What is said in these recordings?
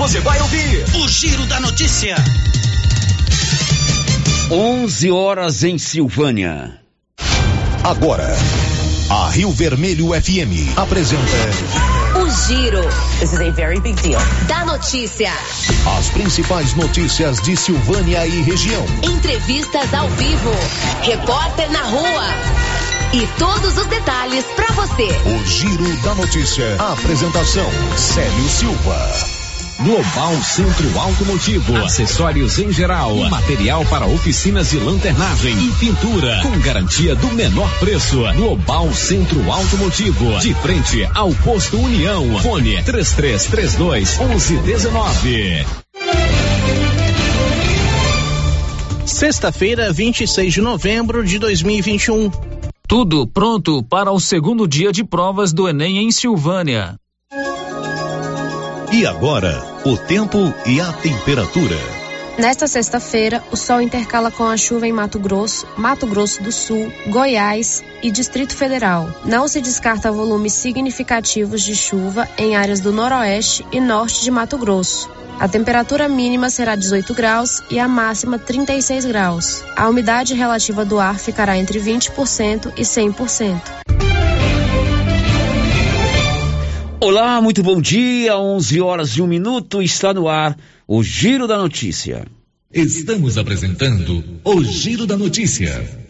você vai ouvir o Giro da Notícia. 11 horas em Silvânia. Agora, a Rio Vermelho FM apresenta. O Giro. This is a very big deal. Da notícia. As principais notícias de Silvânia e região. Entrevistas ao vivo. Repórter na rua. E todos os detalhes para você. O Giro da Notícia. A apresentação: Célio Silva. Global Centro Automotivo, acessórios em geral, material para oficinas de lanternagem e pintura, com garantia do menor preço. Global Centro Automotivo, de frente ao posto União. Fone 3332 1119. Sexta-feira, 26 de novembro de 2021. Tudo pronto para o segundo dia de provas do Enem em Silvânia. E agora, o tempo e a temperatura. Nesta sexta-feira, o sol intercala com a chuva em Mato Grosso, Mato Grosso do Sul, Goiás e Distrito Federal. Não se descarta volumes significativos de chuva em áreas do noroeste e norte de Mato Grosso. A temperatura mínima será 18 graus e a máxima 36 graus. A umidade relativa do ar ficará entre 20% e 100%. Olá, muito bom dia. 11 horas e um minuto está no ar o Giro da Notícia. Estamos apresentando o Giro da Notícia.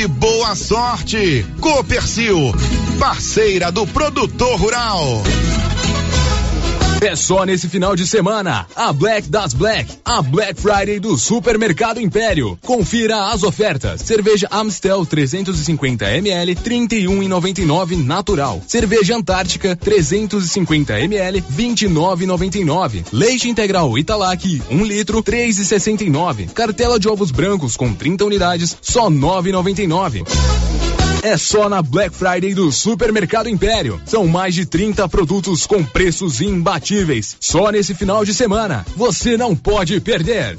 e boa sorte. Copercil, parceira do produtor rural. É só nesse final de semana. A Black das Black, a Black Friday do Supermercado Império. Confira as ofertas. Cerveja Amstel 350 ml 31,99 natural. Cerveja Antártica 350 ml 29,99. Leite integral Italac 1 litro 3,69. Cartela de ovos brancos com 30 unidades só 9,99. É só na Black Friday do Supermercado Império. São mais de 30 produtos com preços imbatíveis. Só nesse final de semana. Você não pode perder.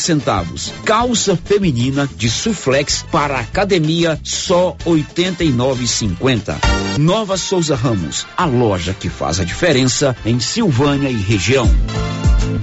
centavos. Calça feminina de suflex para academia só 89,50. Nova Souza Ramos, a loja que faz a diferença em Silvânia e região.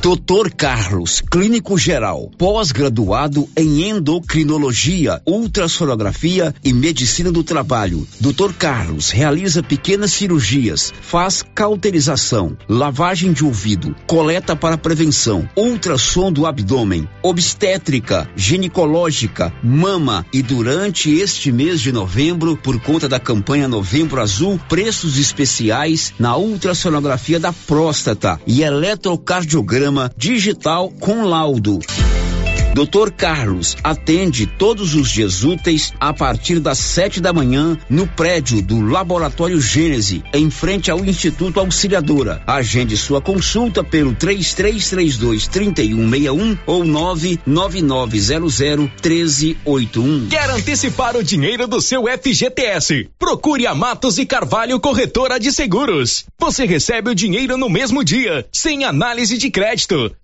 Doutor Carlos, clínico geral, pós-graduado em endocrinologia, ultrassonografia e medicina do trabalho. Doutor Carlos realiza pequenas cirurgias, faz cauterização, lavagem de ouvido, coleta para prevenção, ultrassom do abdômen, obstétrica, ginecológica, mama e durante este mês de novembro, por conta da campanha Novembro Azul, preços especiais na ultrassonografia da próstata e eletrocardiograma digital com laudo. Dr. Carlos atende todos os dias úteis a partir das sete da manhã no prédio do Laboratório Gênese, em frente ao Instituto Auxiliadora. Agende sua consulta pelo 3332 3161 ou 99900 1381. Quer antecipar o dinheiro do seu FGTS? Procure a Matos e Carvalho Corretora de Seguros. Você recebe o dinheiro no mesmo dia, sem análise de crédito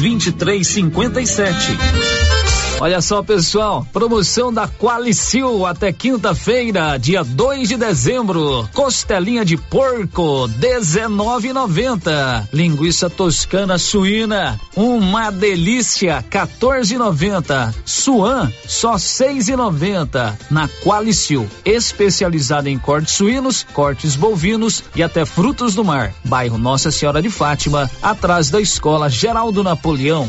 2357. Olha só, pessoal, promoção da Qualicil até quinta-feira, dia 2 de dezembro. Costelinha de porco, 19,90. Linguiça toscana suína, uma delícia, 14,90. Suan, só 6,90. Na Qualicil, especializada em cortes suínos, cortes bovinos e até frutos do mar. Bairro Nossa Senhora de Fátima, atrás da Escola Geraldo Napoleão.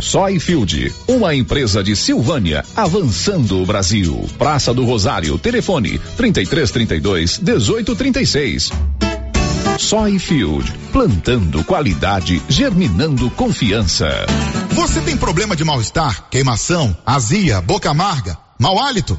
Soyfield, uma empresa de Silvânia, avançando o Brasil. Praça do Rosário, telefone 3332 1836. Soyfield, plantando qualidade, germinando confiança. Você tem problema de mal-estar, queimação, azia, boca amarga, mau hálito?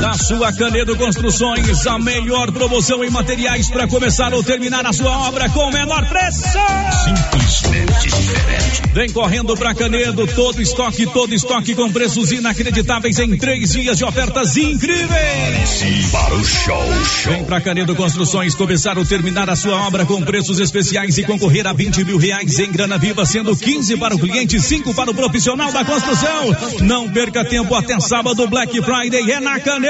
Da sua Canedo Construções, a melhor promoção em materiais para começar ou terminar a sua obra com o menor preço. Simplesmente diferente. Vem correndo para Canedo, todo estoque, todo estoque com preços inacreditáveis em três dias de ofertas incríveis. Para o show, show. Vem para Canedo Construções começar ou terminar a sua obra com preços especiais e concorrer a 20 mil reais em grana viva, sendo 15 para o cliente e 5 para o profissional da construção. Não perca tempo até sábado, Black Friday é na Canedo.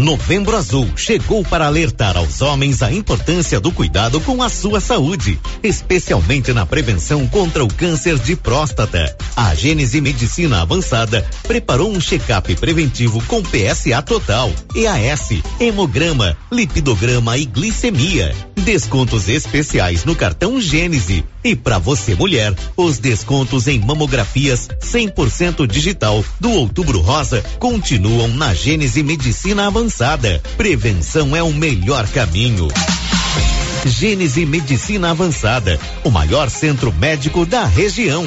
Novembro Azul chegou para alertar aos homens a importância do cuidado com a sua saúde, especialmente na prevenção contra o câncer de próstata. A Gênese Medicina Avançada preparou um check-up preventivo com PSA total, EAS, hemograma, lipidograma e glicemia. Descontos especiais no cartão Gênese. E para você mulher, os descontos em mamografias 100% digital do Outubro Rosa continuam na Gênese Medicina Avançada. Prevenção é o melhor caminho. Gênese Medicina Avançada, o maior centro médico da região.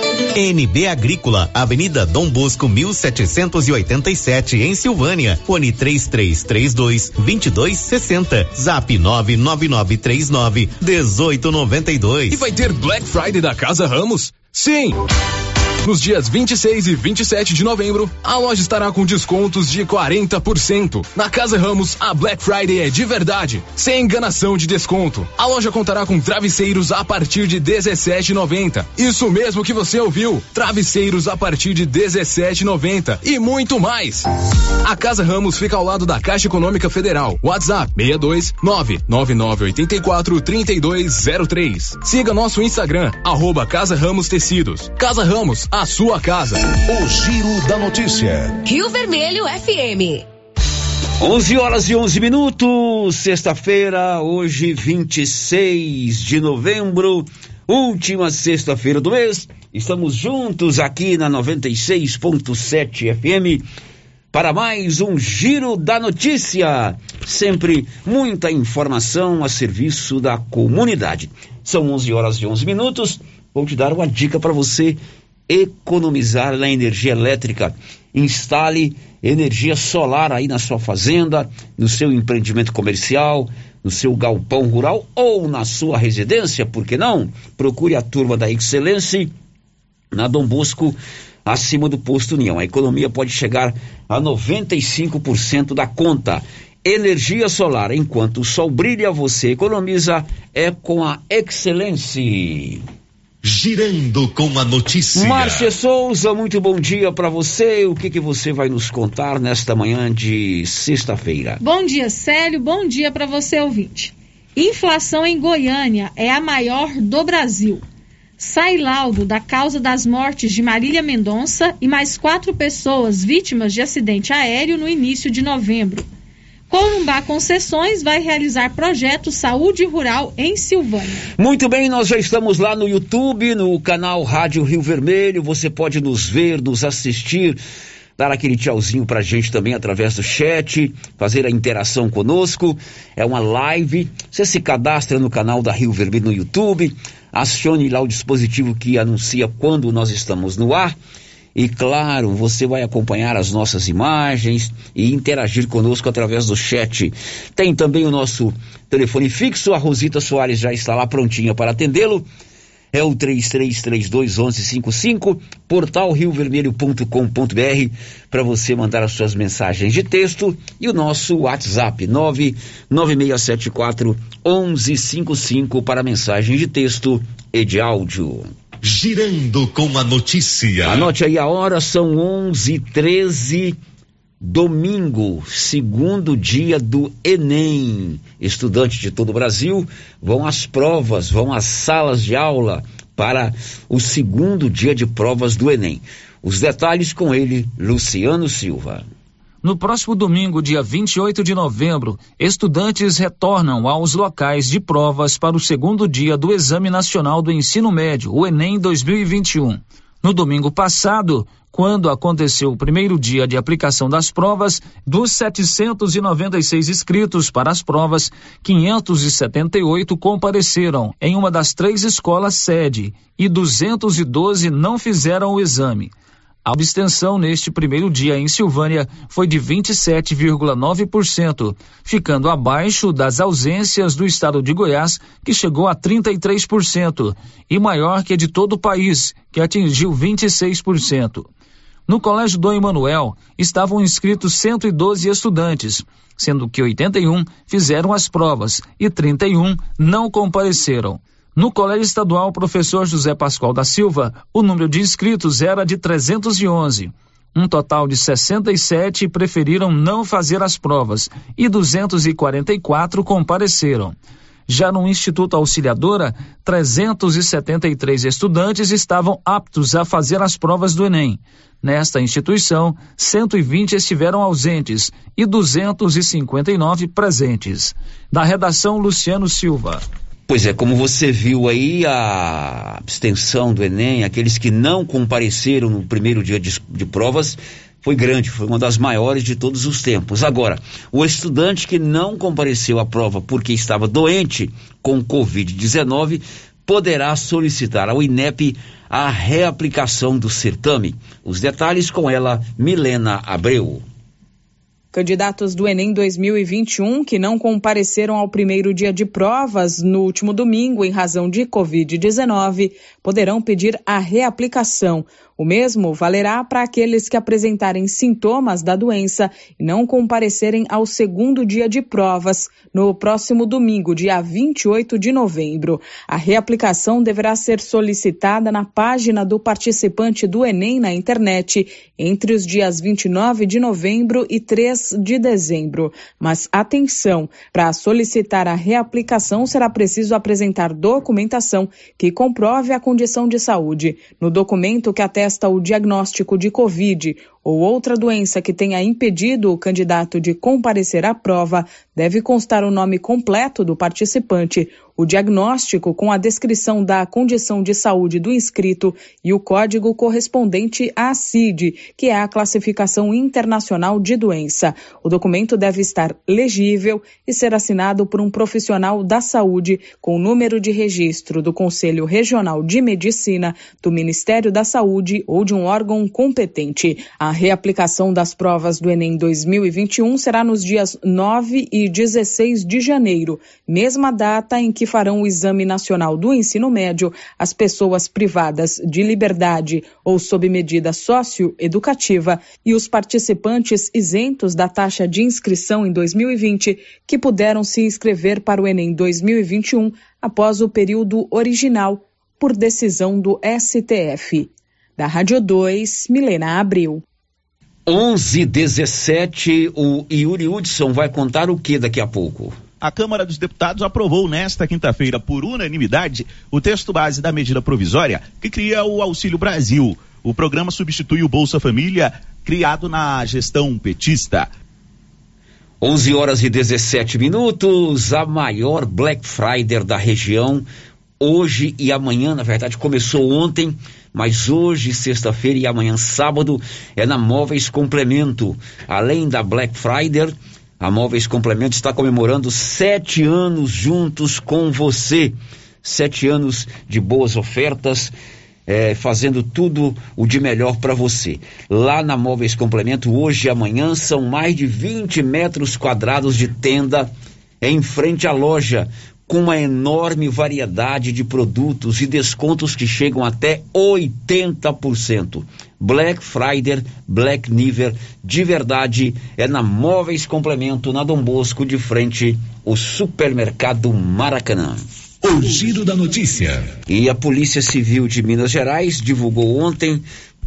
NB Agrícola, Avenida Dom Bosco 1787 em Silvânia. Fone 3332 2260. Zap 99939 1892. E vai ter Black Friday da Casa Ramos? Sim! Nos dias 26 e 27 de novembro, a loja estará com descontos de 40%. Na Casa Ramos, a Black Friday é de verdade, sem enganação de desconto. A loja contará com travesseiros a partir de 17,90. Isso mesmo que você ouviu, travesseiros a partir de 17,90 e muito mais. A Casa Ramos fica ao lado da Caixa Econômica Federal. WhatsApp 62 99984 3203. Siga nosso Instagram, arroba Casa Ramos Tecidos. Casa Ramos, a sua casa. O Giro da Notícia. Rio Vermelho FM. 11 horas e 11 minutos, sexta-feira, hoje 26 de novembro, última sexta-feira do mês. Estamos juntos aqui na 96.7 FM para mais um Giro da Notícia. Sempre muita informação a serviço da comunidade. São 11 horas e 11 minutos. Vou te dar uma dica para você economizar na energia elétrica. Instale energia solar aí na sua fazenda, no seu empreendimento comercial, no seu galpão rural ou na sua residência, por que não? Procure a turma da Excelência na Dom Bosco, acima do posto União. A economia pode chegar a 95% da conta. Energia solar, enquanto o sol brilha, você economiza, é com a Excelência. Girando com a notícia. Márcia Souza, muito bom dia para você. O que que você vai nos contar nesta manhã de sexta-feira? Bom dia, Célio. Bom dia para você, ouvinte. Inflação em Goiânia é a maior do Brasil. Sai laudo da causa das mortes de Marília Mendonça e mais quatro pessoas vítimas de acidente aéreo no início de novembro. Corumbá Concessões vai realizar projeto Saúde Rural em Silvânia. Muito bem, nós já estamos lá no YouTube, no canal Rádio Rio Vermelho. Você pode nos ver, nos assistir, dar aquele tchauzinho pra gente também através do chat, fazer a interação conosco. É uma live. Você se cadastra no canal da Rio Vermelho no YouTube, acione lá o dispositivo que anuncia quando nós estamos no ar. E claro, você vai acompanhar as nossas imagens e interagir conosco através do chat. Tem também o nosso telefone fixo, a Rosita Soares já está lá prontinha para atendê-lo. É o 33321155, portal riovermelho.com.br para você mandar as suas mensagens de texto e o nosso WhatsApp 99674 1155 para mensagens de texto e de áudio. Girando com a notícia. Anote aí a hora, são 11 13 domingo, segundo dia do Enem. Estudantes de todo o Brasil vão às provas, vão às salas de aula para o segundo dia de provas do Enem. Os detalhes com ele, Luciano Silva. No próximo domingo, dia 28 de novembro, estudantes retornam aos locais de provas para o segundo dia do Exame Nacional do Ensino Médio, o Enem 2021. No domingo passado, quando aconteceu o primeiro dia de aplicação das provas, dos 796 inscritos para as provas, 578 compareceram em uma das três escolas sede e 212 não fizeram o exame. A abstenção neste primeiro dia em Silvânia foi de 27,9%, ficando abaixo das ausências do estado de Goiás, que chegou a 33%, e maior que a de todo o país, que atingiu 26%. No Colégio Dom Emanuel estavam inscritos 112 estudantes, sendo que 81 fizeram as provas e 31 não compareceram. No Colégio Estadual Professor José Pascoal da Silva, o número de inscritos era de 311. Um total de 67 preferiram não fazer as provas e 244 compareceram. Já no Instituto Auxiliadora, 373 estudantes estavam aptos a fazer as provas do Enem. Nesta instituição, 120 estiveram ausentes e 259 presentes. Da redação, Luciano Silva. Pois é, como você viu aí, a abstenção do Enem, aqueles que não compareceram no primeiro dia de, de provas, foi grande, foi uma das maiores de todos os tempos. Agora, o estudante que não compareceu à prova porque estava doente com Covid-19 poderá solicitar ao INEP a reaplicação do certame. Os detalhes com ela, Milena Abreu. Candidatos do Enem 2021 que não compareceram ao primeiro dia de provas no último domingo em razão de Covid-19 poderão pedir a reaplicação. O mesmo valerá para aqueles que apresentarem sintomas da doença e não comparecerem ao segundo dia de provas, no próximo domingo, dia 28 de novembro. A reaplicação deverá ser solicitada na página do participante do Enem na internet entre os dias 29 de novembro e 3 de dezembro. Mas atenção, para solicitar a reaplicação será preciso apresentar documentação que comprove a condição de saúde. No documento que atesta atesta o diagnóstico de Covid ou outra doença que tenha impedido o candidato de comparecer à prova, deve constar o nome completo do participante, o diagnóstico com a descrição da condição de saúde do inscrito e o código correspondente à CID, que é a classificação internacional de doença. O documento deve estar legível e ser assinado por um profissional da saúde com o número de registro do Conselho Regional de Medicina, do Ministério da Saúde ou de um órgão competente. A reaplicação das provas do Enem 2021 será nos dias 9 e 16 de janeiro, mesma data em que farão o Exame Nacional do Ensino Médio as pessoas privadas de liberdade ou sob medida socioeducativa e os participantes isentos da taxa de inscrição em 2020 que puderam se inscrever para o Enem 2021 após o período original por decisão do STF. Da Rádio 2, Milena Abril. 11:17 o Yuri Hudson vai contar o que daqui a pouco? a Câmara dos Deputados aprovou nesta quinta-feira, por unanimidade, o texto base da medida provisória que cria o Auxílio Brasil. O programa substitui o Bolsa Família, criado na gestão petista. 11 horas e 17 minutos, a maior Black Friday da região, hoje e amanhã, na verdade começou ontem, mas hoje, sexta-feira e amanhã, sábado, é na Móveis Complemento. Além da Black Friday, a Móveis Complemento está comemorando sete anos juntos com você. Sete anos de boas ofertas, é, fazendo tudo o de melhor para você. Lá na Móveis Complemento, hoje e amanhã, são mais de 20 metros quadrados de tenda em frente à loja, com uma enorme variedade de produtos e descontos que chegam até 80%. Black Friday, Black Niver, de verdade, é na Móveis Complemento, na Dom Bosco, de frente, o supermercado Maracanã. O giro da notícia. E a Polícia Civil de Minas Gerais divulgou ontem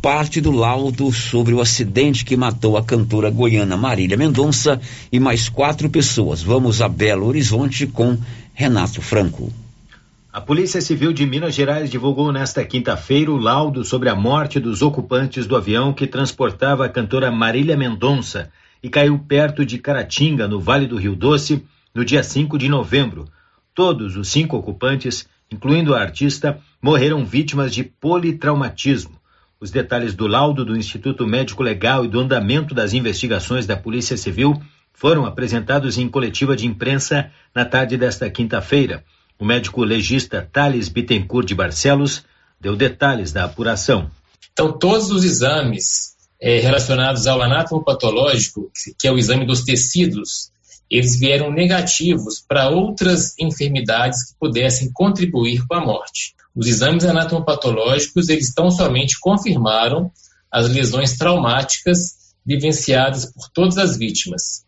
parte do laudo sobre o acidente que matou a cantora goiana Marília Mendonça e mais quatro pessoas. Vamos a Belo Horizonte com Renato Franco. A Polícia Civil de Minas Gerais divulgou nesta quinta-feira o laudo sobre a morte dos ocupantes do avião que transportava a cantora Marília Mendonça e caiu perto de Caratinga, no Vale do Rio Doce, no dia 5 de novembro. Todos os cinco ocupantes, incluindo a artista, morreram vítimas de politraumatismo. Os detalhes do laudo do Instituto Médico Legal e do andamento das investigações da Polícia Civil foram apresentados em coletiva de imprensa na tarde desta quinta-feira. O médico legista Thales Bittencourt de Barcelos deu detalhes da apuração. Então, todos os exames é, relacionados ao anatomopatológico, que é o exame dos tecidos, eles vieram negativos para outras enfermidades que pudessem contribuir com a morte. Os exames anatomopatológicos, eles tão somente confirmaram as lesões traumáticas vivenciadas por todas as vítimas.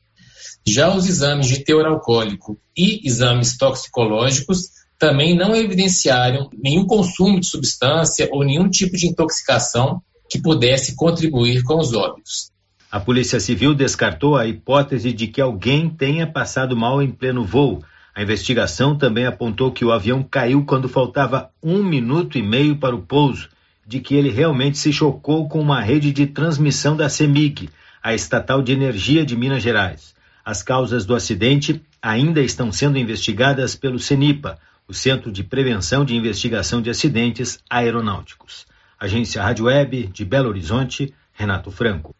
Já os exames de teor alcoólico e exames toxicológicos também não evidenciaram nenhum consumo de substância ou nenhum tipo de intoxicação que pudesse contribuir com os óbitos. A Polícia Civil descartou a hipótese de que alguém tenha passado mal em pleno voo. A investigação também apontou que o avião caiu quando faltava um minuto e meio para o pouso, de que ele realmente se chocou com uma rede de transmissão da CEMIG, a estatal de energia de Minas Gerais. As causas do acidente ainda estão sendo investigadas pelo CENIPA, o Centro de Prevenção de Investigação de Acidentes Aeronáuticos. Agência Rádio Web de Belo Horizonte, Renato Franco.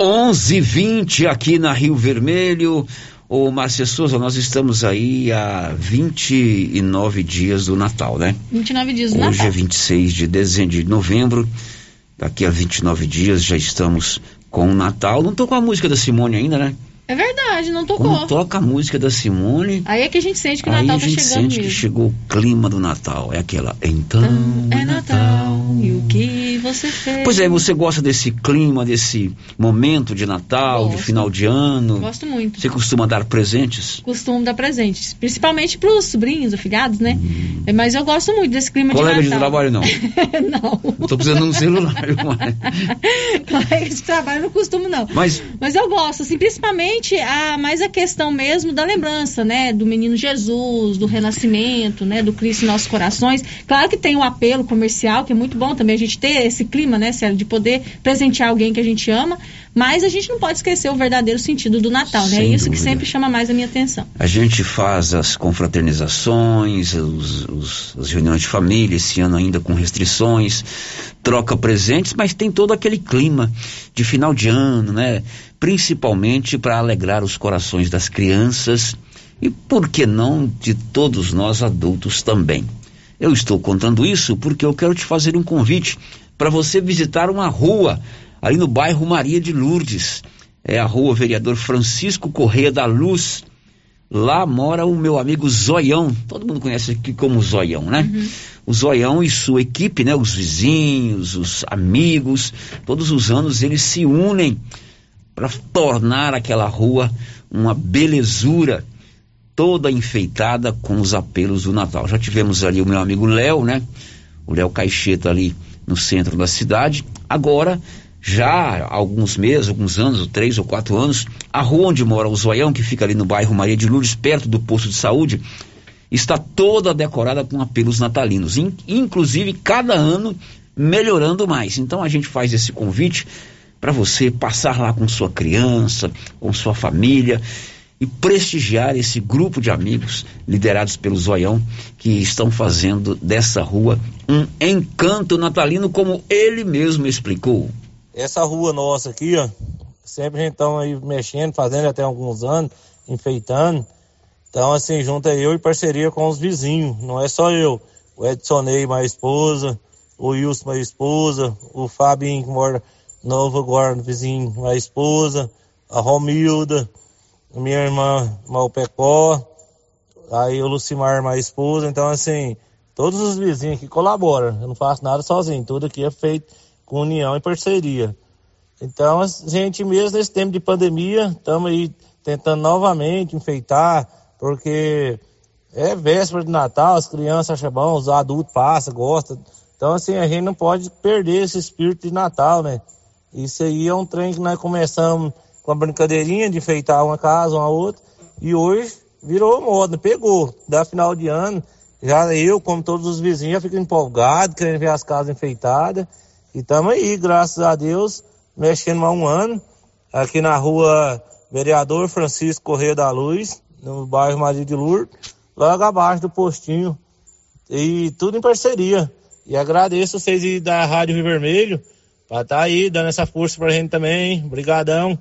11:20 aqui na Rio Vermelho. Ô, Márcia Souza, nós estamos aí há 29 dias do Natal, né? 29 dias do Hoje Natal. é 26 de dezembro de novembro. Daqui a 29 dias já estamos com o Natal. Não tô com a música da Simone ainda, né? É verdade, não tocou. Quando toca a música da Simone, Aí é que a gente sente que o aí Natal a tá gente chegando sente que mesmo. chegou o clima do Natal. É aquela. Então. É Natal, e o que você fez? Pois é, você gosta desse clima, desse momento de Natal, de Gosto. final de ano? Gosto muito. Você costuma dar presentes? Costumo dar presentes, principalmente pros sobrinhos, afilhados, né? É, Mas eu gosto muito desse clima Hum. Colega de de Natal. trabalho não. não. Tô precisando de um celular. Colega de trabalho não costumo, não. Mas Mas eu gosto, assim, principalmente a, mais a questão mesmo da lembrança, né? Do menino Jesus, do renascimento, né? Do Cristo em nossos corações. Claro que tem um apelo comercial, que é muito bom também a gente ter esse clima, né, Célio? De poder presentear alguém que a gente ama, mas a gente não pode esquecer o verdadeiro sentido do Natal, né? É isso que dúvida. sempre chama mais a minha atenção. a gente faz as confraternizações, os, os- as reuniões de família, esse ano ainda com restrições, troca presentes, mas tem todo aquele clima de final de ano, né? Principalmente para alegrar os corações das crianças e, por que não, de todos nós adultos também. Eu estou contando isso porque eu quero te fazer um convite para você visitar uma rua ali no bairro Maria de Lourdes. É a rua Vereador Francisco Correia da Luz. Lá mora o meu amigo Zoião. Todo mundo conhece aqui como Zoião, né? O Zoião e sua equipe, né? Os vizinhos, os amigos, todos os anos eles se unem para tornar aquela rua uma belezura toda enfeitada com os apelos do Natal. Já tivemos ali o meu amigo Léo, né? O Léo Caixeta ali no centro da cidade. Agora, já há alguns meses, alguns anos, três ou quatro anos, a rua onde mora o Zoião, que fica ali no bairro Maria de Lourdes, perto do posto de saúde, está toda decorada com apelos natalinos. In- inclusive, cada ano melhorando mais. Então a gente faz esse convite para você passar lá com sua criança, com sua família e prestigiar esse grupo de amigos liderados pelo Zoião que estão fazendo dessa rua um encanto natalino, como ele mesmo explicou. Essa rua nossa aqui, ó, sempre a gente tá aí mexendo, fazendo até alguns anos, enfeitando. Então, assim, junto eu e parceria com os vizinhos, não é só eu. O Edsonei, minha esposa, o Wilson, minha esposa, o Fabinho, que mora novo agora, vizinho, minha esposa, a Romilda, minha irmã, Malpecó, aí o Lucimar, minha esposa. Então, assim, todos os vizinhos aqui colaboram. Eu não faço nada sozinho, tudo aqui é feito com união e parceria. Então, a gente mesmo nesse tempo de pandemia, estamos aí tentando novamente enfeitar, porque é véspera de Natal, as crianças acham bom, os adultos passam, gostam. Então, assim, a gente não pode perder esse espírito de Natal, né? Isso aí é um trem que nós começamos com a brincadeirinha de enfeitar uma casa, uma outra, e hoje virou moda, pegou. Da final de ano, já eu, como todos os vizinhos, já fico empolgado, querendo ver as casas enfeitadas. E estamos aí, graças a Deus, mexendo há um ano, aqui na rua Vereador Francisco Correia da Luz, no bairro Maria de Lourdes, logo abaixo do postinho. E tudo em parceria. E agradeço vocês da Rádio Rio Vermelho, para estar aí dando essa força pra gente também. Obrigadão.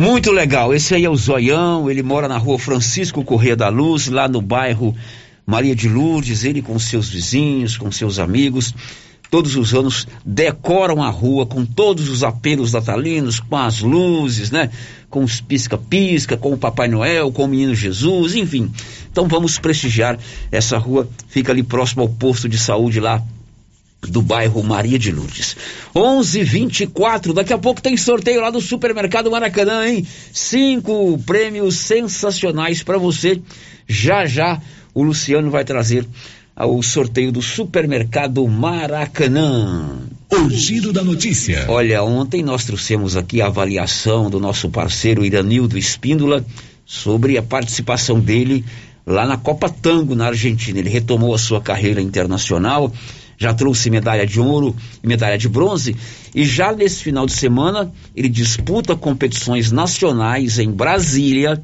Muito legal. Esse aí é o Zoião, ele mora na rua Francisco Correia da Luz, lá no bairro Maria de Lourdes, ele com seus vizinhos, com seus amigos. Todos os anos decoram a rua com todos os apelos natalinos, com as luzes, né? Com os pisca-pisca, com o Papai Noel, com o Menino Jesus, enfim. Então vamos prestigiar essa rua, fica ali próximo ao posto de saúde lá do bairro Maria de Lourdes. 11:24. Daqui a pouco tem sorteio lá do Supermercado Maracanã, hein? Cinco prêmios sensacionais para você. Já já o Luciano vai trazer ao sorteio do supermercado Maracanã. O giro da notícia. Olha, ontem nós trouxemos aqui a avaliação do nosso parceiro Iranildo Espíndola sobre a participação dele lá na Copa Tango na Argentina. Ele retomou a sua carreira internacional, já trouxe medalha de ouro e medalha de bronze, e já nesse final de semana ele disputa competições nacionais em Brasília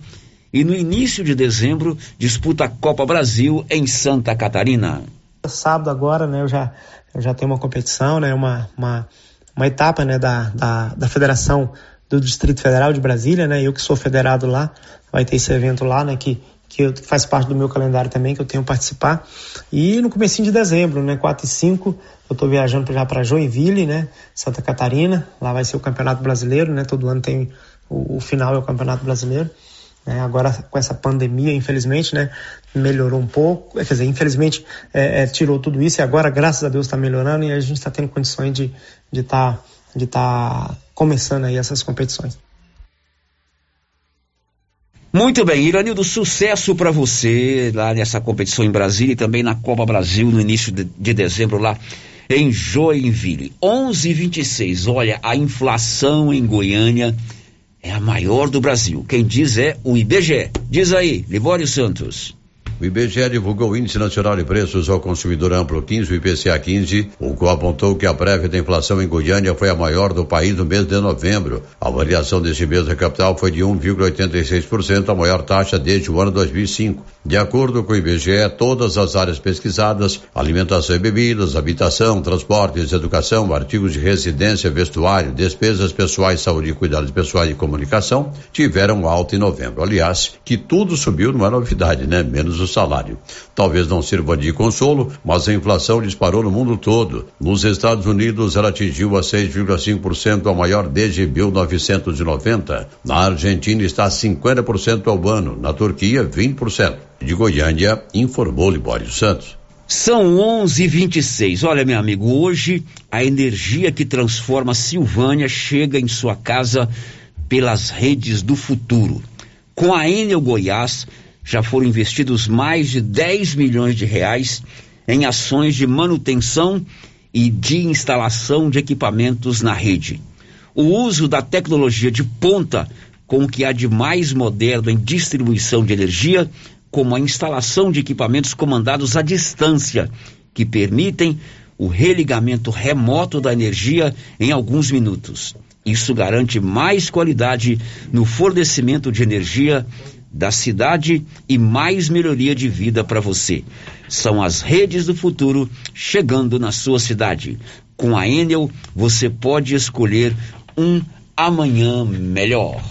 e no início de dezembro disputa a Copa Brasil em Santa Catarina. Sábado agora, né, eu já eu já tenho uma competição, né, uma, uma, uma etapa, né, da, da, da Federação do Distrito Federal de Brasília, né, eu que sou federado lá, vai ter esse evento lá, né, que que faz parte do meu calendário também, que eu tenho participar. E no comecinho de dezembro, né, 4 e 5, eu estou viajando já para Joinville, né, Santa Catarina, lá vai ser o Campeonato Brasileiro, né, todo ano tem o, o final é o Campeonato Brasileiro. Né, agora com essa pandemia, infelizmente, né, melhorou um pouco, quer dizer, infelizmente é, é, tirou tudo isso e agora, graças a Deus, está melhorando e a gente está tendo condições de estar de tá, de tá começando aí essas competições. Muito bem, Iranildo, sucesso para você lá nessa competição em Brasília e também na Copa Brasil no início de, de dezembro lá em Joinville. 11:26. Olha, a inflação em Goiânia é a maior do Brasil. Quem diz é o IBGE. Diz aí, Libório Santos. O IBGE divulgou o Índice Nacional de Preços ao Consumidor Amplo 15, o IPCA 15, o qual apontou que a prévia da inflação em Goiânia foi a maior do país no mês de novembro. A variação desse mês da capital foi de 1,86%, a maior taxa desde o ano 2005. De acordo com o IBGE, todas as áreas pesquisadas, alimentação e bebidas, habitação, transportes, educação, artigos de residência, vestuário, despesas pessoais, saúde e cuidados pessoais e comunicação, tiveram alta em novembro. Aliás, que tudo subiu não é novidade, né? Menos o do salário. Talvez não sirva de consolo, mas a inflação disparou no mundo todo. Nos Estados Unidos, ela atingiu a 6,5%, a maior desde 1990. Na Argentina está a 50% ao ano, na Turquia 20%. De Goiânia, informou Libório Santos. São 11:26. Olha, meu amigo, hoje a energia que transforma Silvânia chega em sua casa pelas redes do futuro. Com a Enel Goiás, já foram investidos mais de 10 milhões de reais em ações de manutenção e de instalação de equipamentos na rede. O uso da tecnologia de ponta com o que há de mais moderno em distribuição de energia, como a instalação de equipamentos comandados à distância, que permitem o religamento remoto da energia em alguns minutos. Isso garante mais qualidade no fornecimento de energia da cidade e mais melhoria de vida para você. São as redes do futuro chegando na sua cidade. Com a Enel, você pode escolher um amanhã melhor.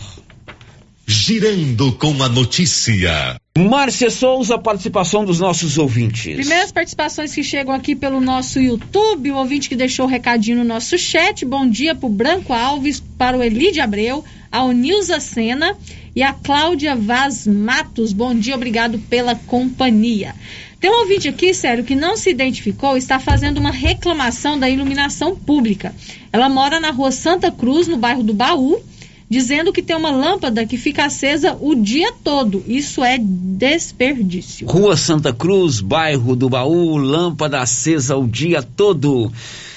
Girando com a notícia. Márcia Souza, participação dos nossos ouvintes. Primeiras participações que chegam aqui pelo nosso YouTube, o ouvinte que deixou o recadinho no nosso chat. Bom dia para o Branco Alves, para o Elide Abreu, ao Nilza Sena e a Cláudia Vaz Matos. Bom dia, obrigado pela companhia. Tem um ouvinte aqui, sério, que não se identificou, está fazendo uma reclamação da iluminação pública. Ela mora na rua Santa Cruz, no bairro do Baú, dizendo que tem uma lâmpada que fica acesa o dia todo. Isso é desperdício. Rua Santa Cruz, bairro do Baú, lâmpada acesa o dia todo.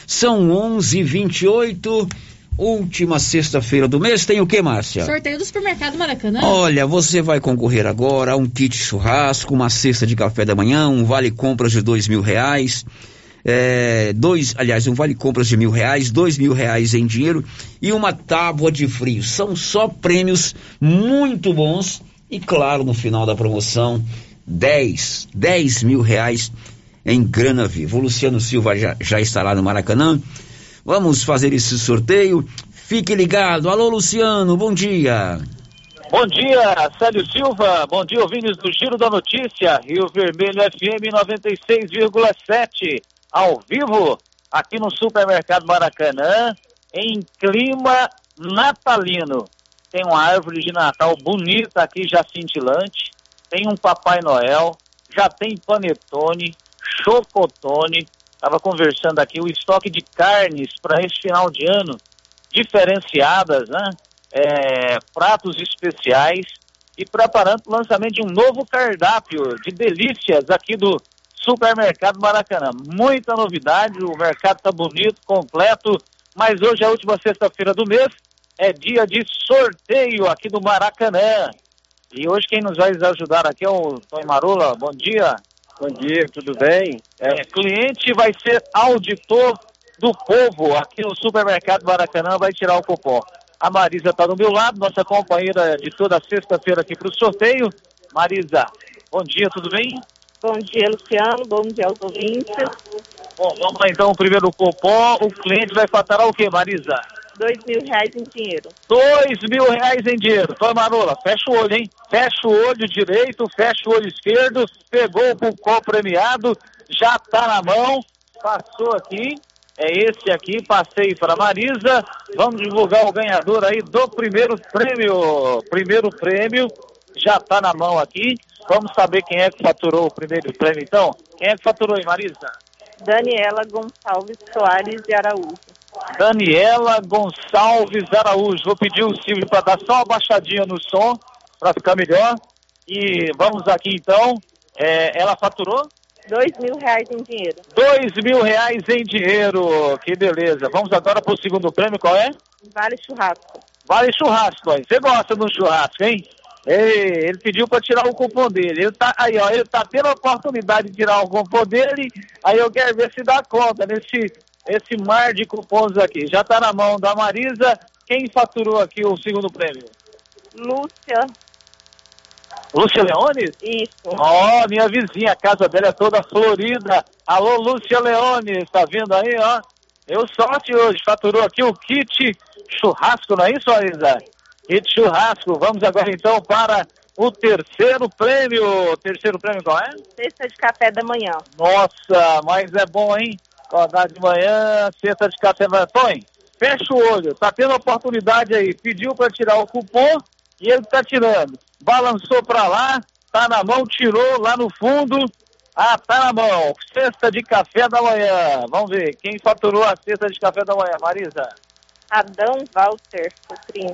São 11:28. Última sexta-feira do mês tem o que, Márcia? Sorteio do supermercado Maracanã. Olha, você vai concorrer agora a um kit churrasco, uma cesta de café da manhã, um vale compras de dois mil reais, é, dois, aliás, um vale compras de mil reais, dois mil reais em dinheiro e uma tábua de frio. São só prêmios muito bons e, claro, no final da promoção, 10, 10 mil reais em grana viva. O Luciano Silva já, já está lá no Maracanã Vamos fazer esse sorteio. Fique ligado. Alô, Luciano, bom dia. Bom dia, Célio Silva. Bom dia, ouvintes do Giro da Notícia. Rio Vermelho FM 96,7. Ao vivo, aqui no Supermercado Maracanã, em clima natalino. Tem uma árvore de Natal bonita aqui, já cintilante. Tem um Papai Noel. Já tem panetone, chocotone, estava conversando aqui, o estoque de carnes para esse final de ano, diferenciadas, né? É, pratos especiais e preparando o lançamento de um novo cardápio de delícias aqui do Supermercado Maracanã. Muita novidade, o mercado tá bonito, completo, mas hoje é a última sexta-feira do mês, é dia de sorteio aqui do Maracanã. E hoje quem nos vai ajudar aqui é o Tony Marula. Bom dia. Bom dia, tudo bem? É, cliente vai ser auditor do povo aqui no supermercado Maracanã, vai tirar o cupom. A Marisa está do meu lado, nossa companheira de toda sexta-feira aqui para o sorteio. Marisa, bom dia, tudo bem? Bom dia, Luciano. Bom dia aos ouvintes. Bom, vamos lá então, o primeiro cupom. O cliente vai faturar o quê, Marisa? Dois mil reais em dinheiro. Dois mil reais em dinheiro. Foi, Marola, fecha o olho, hein? Fecha o olho direito, fecha o olho esquerdo, pegou o cupom premiado, já tá na mão, passou aqui. É esse aqui, passei para Marisa. Vamos divulgar o ganhador aí do primeiro prêmio. Primeiro prêmio já tá na mão aqui. Vamos saber quem é que faturou o primeiro prêmio, então. Quem é que faturou aí, Marisa? Daniela Gonçalves Soares de Araújo. Daniela Gonçalves Araújo. Vou pedir o Silvio para dar só uma baixadinha no som, para ficar melhor. E vamos aqui então. É, ela faturou? Dois mil reais em dinheiro. Dois mil reais em dinheiro. Que beleza. Vamos agora para o segundo prêmio, qual é? Vale churrasco. Vale churrasco, aí. Você gosta do churrasco, hein? Ei, ele pediu para tirar o cupom dele. Ele tá aí, ó, ele tá tendo a oportunidade de tirar o cupom dele. Aí eu quero ver se dá conta nesse esse mar de cupons aqui. Já tá na mão da Marisa. Quem faturou aqui o segundo prêmio? Lúcia. Lúcia Leones? Isso. Ó, oh, minha vizinha, a casa dela é toda florida. Alô, Lúcia Leones, tá vindo aí, ó? Eu sorte hoje, faturou aqui o kit churrasco, não é isso, Marisa? Kit churrasco. Vamos agora então para o terceiro prêmio. Terceiro prêmio qual é? Cesta de café da manhã. Nossa, mas é bom, hein? Acordar de manhã, cesta de café. Tony, fecha o olho. Tá tendo oportunidade aí. Pediu para tirar o cupom e ele tá tirando. Balançou para lá, tá na mão, tirou lá no fundo. Ah, tá na mão. Cesta de café da manhã. Vamos ver. Quem faturou a cesta de café da manhã, Marisa? Adão Walter Cotrim.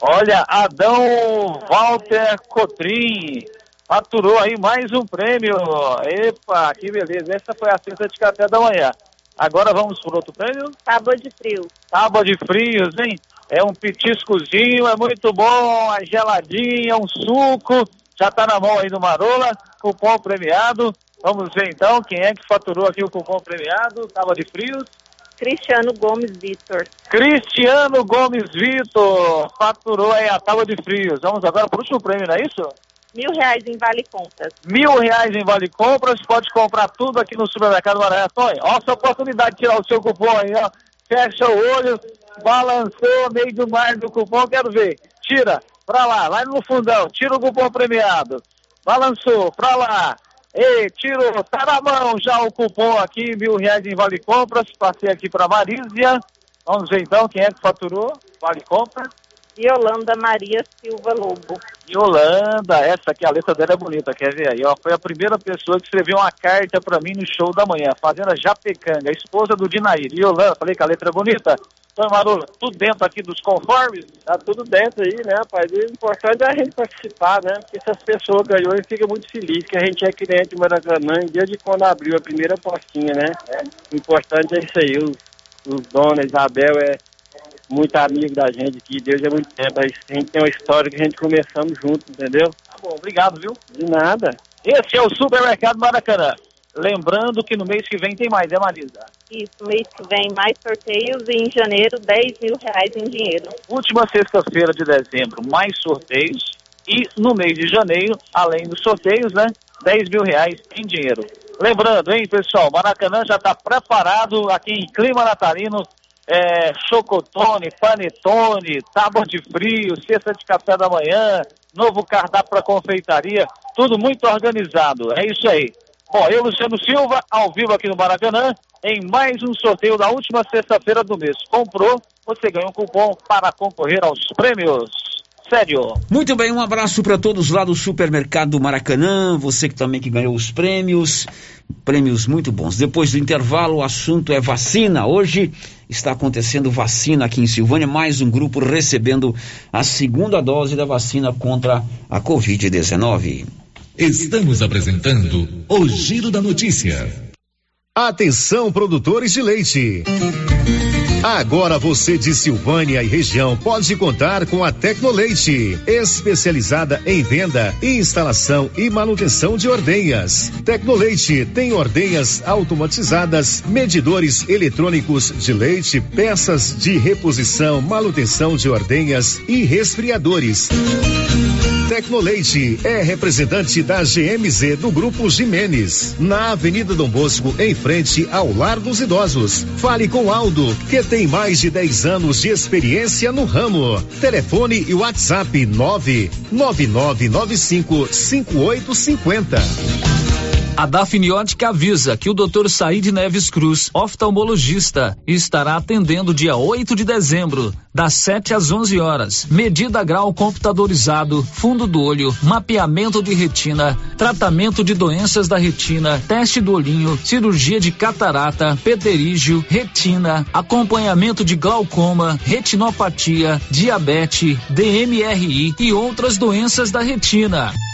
Olha, Adão Walter Cotrim faturou aí mais um prêmio. Epa, que beleza. Essa foi a cesta de café da manhã. Agora vamos para outro prêmio? Tábua de frio. Tábua de frios, hein? É um petiscozinho, é muito bom, é geladinha, um suco. Já tá na mão aí do Marola, cupom premiado. Vamos ver então quem é que faturou aqui o cupom premiado, tábua de frios. Cristiano Gomes Vitor. Cristiano Gomes Vitor faturou aí a tábua de frios. Vamos agora para o último prêmio, não é isso? Mil reais em Vale Compras. Mil reais em Vale Compras, pode comprar tudo aqui no supermercado Maranhão. Tony, ó, essa oportunidade de tirar o seu cupom aí, ó. Fecha o olho, balançou meio do mar do cupom, quero ver. Tira, pra lá, lá no fundão, tira o cupom premiado. Balançou, pra lá. Ei, tirou, tá na mão já o cupom aqui, mil reais em Vale Compras. Passei aqui pra Marísia. Vamos ver então quem é que faturou Vale Compras. Yolanda Maria Silva Lobo. Yolanda, essa aqui, a letra dela é bonita, quer ver aí? Ó, foi a primeira pessoa que escreveu uma carta para mim no show da manhã, Fazenda Japecanga, esposa do Dinair. Yolanda, falei que a letra é bonita. Então, Marula, tudo dentro aqui dos conformes? Tá tudo dentro aí, né, rapaz? O importante é a gente participar, né? Porque se as pessoas ganhou, fica muito feliz, que a gente é cliente de Maracanã desde quando abriu a primeira postinha, né? É. O importante é isso aí, os, os donos, Isabel é muito amigo da gente aqui, Deus é muito tempo. A gente tem uma história que a gente começamos junto, entendeu? Tá bom, obrigado, viu? De nada. Esse é o Supermercado Maracanã. Lembrando que no mês que vem tem mais, é Marisa? Isso, mês que vem mais sorteios e em janeiro 10 mil reais em dinheiro. Última sexta-feira de dezembro, mais sorteios. E no mês de janeiro, além dos sorteios, né? 10 mil reais em dinheiro. Lembrando, hein, pessoal, Maracanã já está preparado aqui em clima natalino é, chocotone, panetone, tábua de frio, cesta de café da manhã, novo cardápio para confeitaria, tudo muito organizado. É isso aí. Bom, eu, Luciano Silva, ao vivo aqui no Maracanã, em mais um sorteio da última sexta-feira do mês. Comprou, você ganha um cupom para concorrer aos prêmios. Sério. Muito bem, um abraço para todos lá do Supermercado Maracanã, você que também que ganhou os prêmios, prêmios muito bons. Depois do intervalo, o assunto é vacina. Hoje está acontecendo vacina aqui em Silvânia, mais um grupo recebendo a segunda dose da vacina contra a Covid-19. Estamos apresentando o Giro da Notícia. Atenção, produtores de leite. Agora você de Silvânia e região pode contar com a Tecnoleite, especializada em venda, instalação e manutenção de ordenhas. Tecnoleite tem ordenhas automatizadas, medidores eletrônicos de leite, peças de reposição, manutenção de ordenhas e resfriadores. Tecnoleite é representante da GMZ do Grupo Jimenez, na Avenida Dom Bosco, em frente ao Lar dos Idosos. Fale com Aldo, que tem mais de 10 anos de experiência no ramo. Telefone e WhatsApp 99995 5850. A Dafniótica avisa que o Dr. Said Neves Cruz, oftalmologista, estará atendendo dia 8 de dezembro, das 7 às 11 horas. Medida grau computadorizado, fundo do olho, mapeamento de retina, tratamento de doenças da retina, teste do olhinho, cirurgia de catarata, pterígio, retina, acompanhamento de glaucoma, retinopatia, diabetes, DMRI e outras doenças da retina.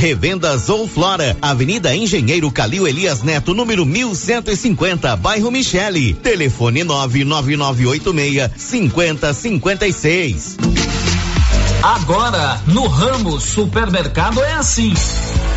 Revendas ou Flora, Avenida Engenheiro Calil Elias Neto, número 1150, bairro Michele. Telefone 99986 5056. Agora, no ramo supermercado é assim.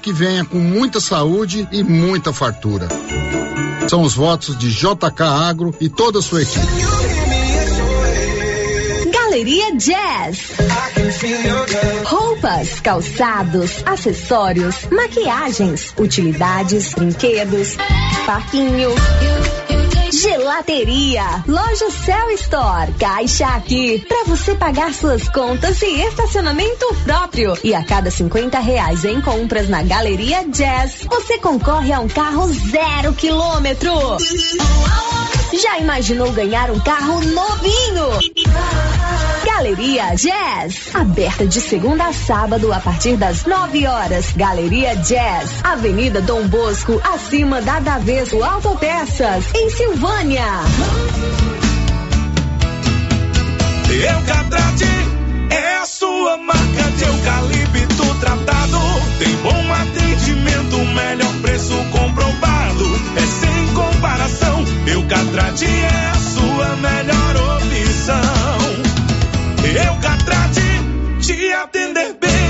que venha com muita saúde e muita fartura. São os votos de JK Agro e toda a sua equipe. Galeria Jazz. Roupas, calçados, acessórios, maquiagens, utilidades, brinquedos, parquinho. Gelateria, Loja Cell Store, Caixa Aqui, para você pagar suas contas e estacionamento próprio. E a cada 50 reais em compras na Galeria Jazz, você concorre a um carro zero quilômetro. Já imaginou ganhar um carro novinho? Galeria Jazz, aberta de segunda a sábado a partir das 9 horas. Galeria Jazz, Avenida Dom Bosco, acima da Daveso Autopeças, em Silvânia. Eucatrate é a sua marca de eucalipto tratado. Tem bom atendimento, melhor preço comprovado. É sem comparação. Eucatrate é a sua melhor opção. Eucatrate te atender bem,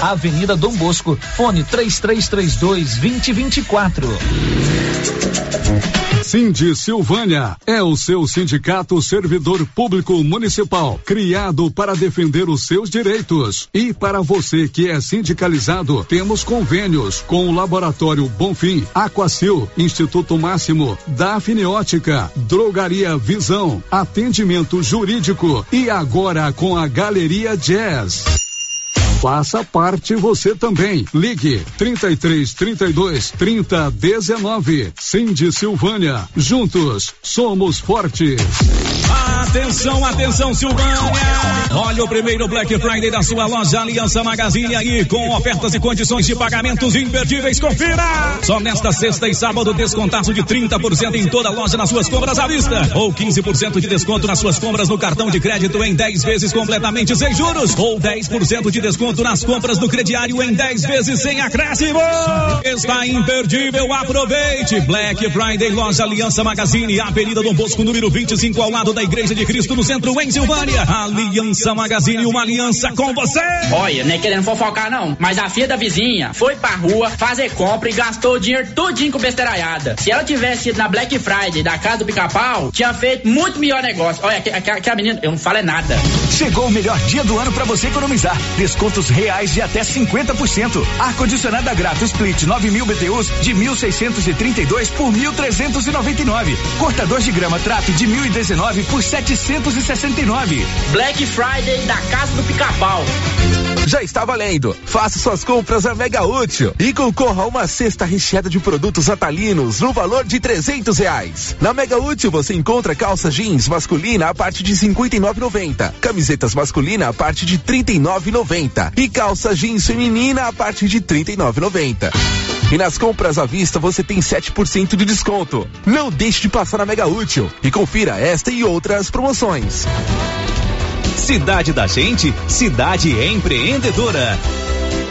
Avenida Dom Bosco, fone 3332 2024. Cindy Silvânia é o seu sindicato servidor público municipal, criado para defender os seus direitos. E para você que é sindicalizado, temos convênios com o Laboratório Bonfim, Aquacil, Instituto Máximo, Dafniótica, Drogaria Visão, Atendimento Jurídico e agora com a Galeria Jazz. Faça parte você também. Ligue 33 32 30 19. Cindy Silvânia. Juntos somos fortes. Atenção, atenção, Silvânia! Olha o primeiro Black Friday da sua loja Aliança Magazine aí, com ofertas e condições de pagamentos imperdíveis. Confira! Só nesta sexta e sábado, descontaço de 30% em toda a loja nas suas compras à vista. Ou 15% de desconto nas suas compras no cartão de crédito em 10 vezes completamente sem juros. Ou 10% de desconto nas compras do crediário em 10 vezes sem acréscimo. Está imperdível, aproveite! Black Friday, loja Aliança Magazine, Avenida Dom Bosco, número 25, ao lado da Igreja de Cristo, no centro, em Silvânia. Aliança Magazine, uma aliança com você. Olha, não é querendo fofocar não, mas a filha da vizinha foi pra rua fazer compra e gastou o dinheiro todinho com besteiraiada. Se ela tivesse ido na Black Friday da casa do pica-pau, tinha feito muito melhor negócio. Olha, que, que, que a menina, eu não falo é nada. Chegou o melhor dia do ano para você economizar descontos reais de até 50%. Ar-condicionado a grato Split 9000 BTUs de 1.632 por 1.399. Cortador de grama Trap de 1.019 por 769. Black Friday da Casa do Picapau. Já está valendo. Faça suas compras a Mega Útil e concorra a uma cesta recheada de produtos atalinos no valor de 300 reais. Na Mega Útil você encontra calça jeans masculina a partir de 59,90, camisetas masculina a partir de 39,90. E calça jeans feminina a partir de R$ 39,90. E nas compras à vista você tem 7% de desconto. Não deixe de passar na Mega Útil e confira esta e outras promoções. Cidade da Gente, cidade empreendedora.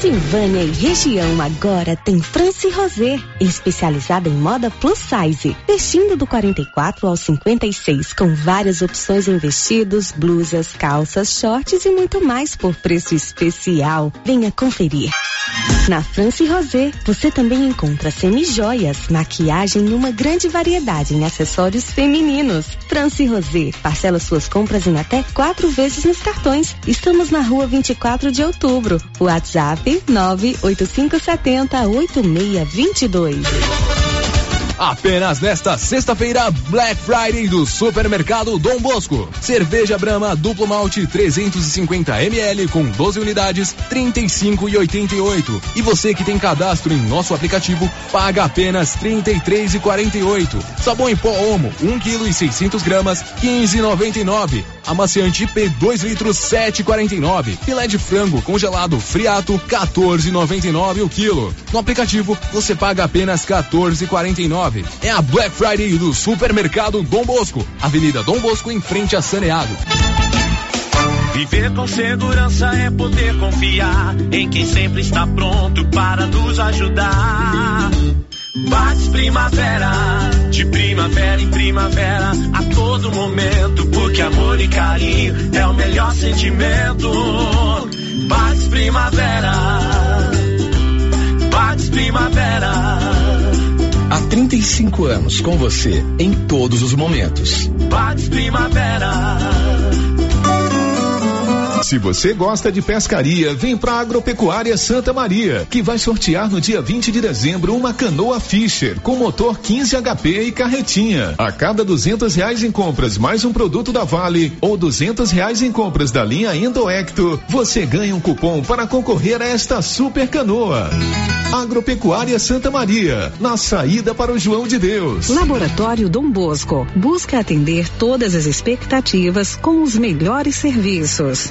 Silvânia e região agora tem France Rosé, especializada em moda plus size, vestindo do 44 ao 56, com várias opções em vestidos, blusas, calças, shorts e muito mais por preço especial. Venha conferir. Na France Rosé, você também encontra semijoias, maquiagem e uma grande variedade em acessórios femininos. France Rosé, parcela suas compras em até quatro vezes nos cartões. Estamos na rua 24 de outubro. WhatsApp 98570 8622. Apenas nesta sexta-feira, Black Friday do Supermercado Dom Bosco. Cerveja Brahma duplo malte 350 ml com 12 unidades, 35 e 88. E você que tem cadastro em nosso aplicativo, paga apenas 33 e 48. Sabão em pó Omo, 1 kg e 600 gramas, 15,99. Amaciante IP 2 litros, 7,49. Filé de frango congelado friato, 14,99 o quilo. No aplicativo, você paga apenas 14,49. É a Black Friday do Supermercado Dom Bosco, Avenida Dom Bosco, em frente a Saneado. Viver com segurança é poder confiar em quem sempre está pronto para nos ajudar. Bates primavera, de primavera em primavera, a todo momento, porque amor e carinho é o melhor sentimento. Bates primavera, bates primavera. Há 35 anos com você em todos os momentos. Pax Primavera. Se você gosta de pescaria, vem pra Agropecuária Santa Maria, que vai sortear no dia 20 de dezembro uma canoa Fisher com motor 15 HP e carretinha. A cada duzentos reais em compras mais um produto da Vale ou duzentos reais em compras da linha Endoecto, você ganha um cupom para concorrer a esta super canoa. Agropecuária Santa Maria, na saída para o João de Deus. Laboratório Dom Bosco busca atender todas as expectativas com os melhores serviços.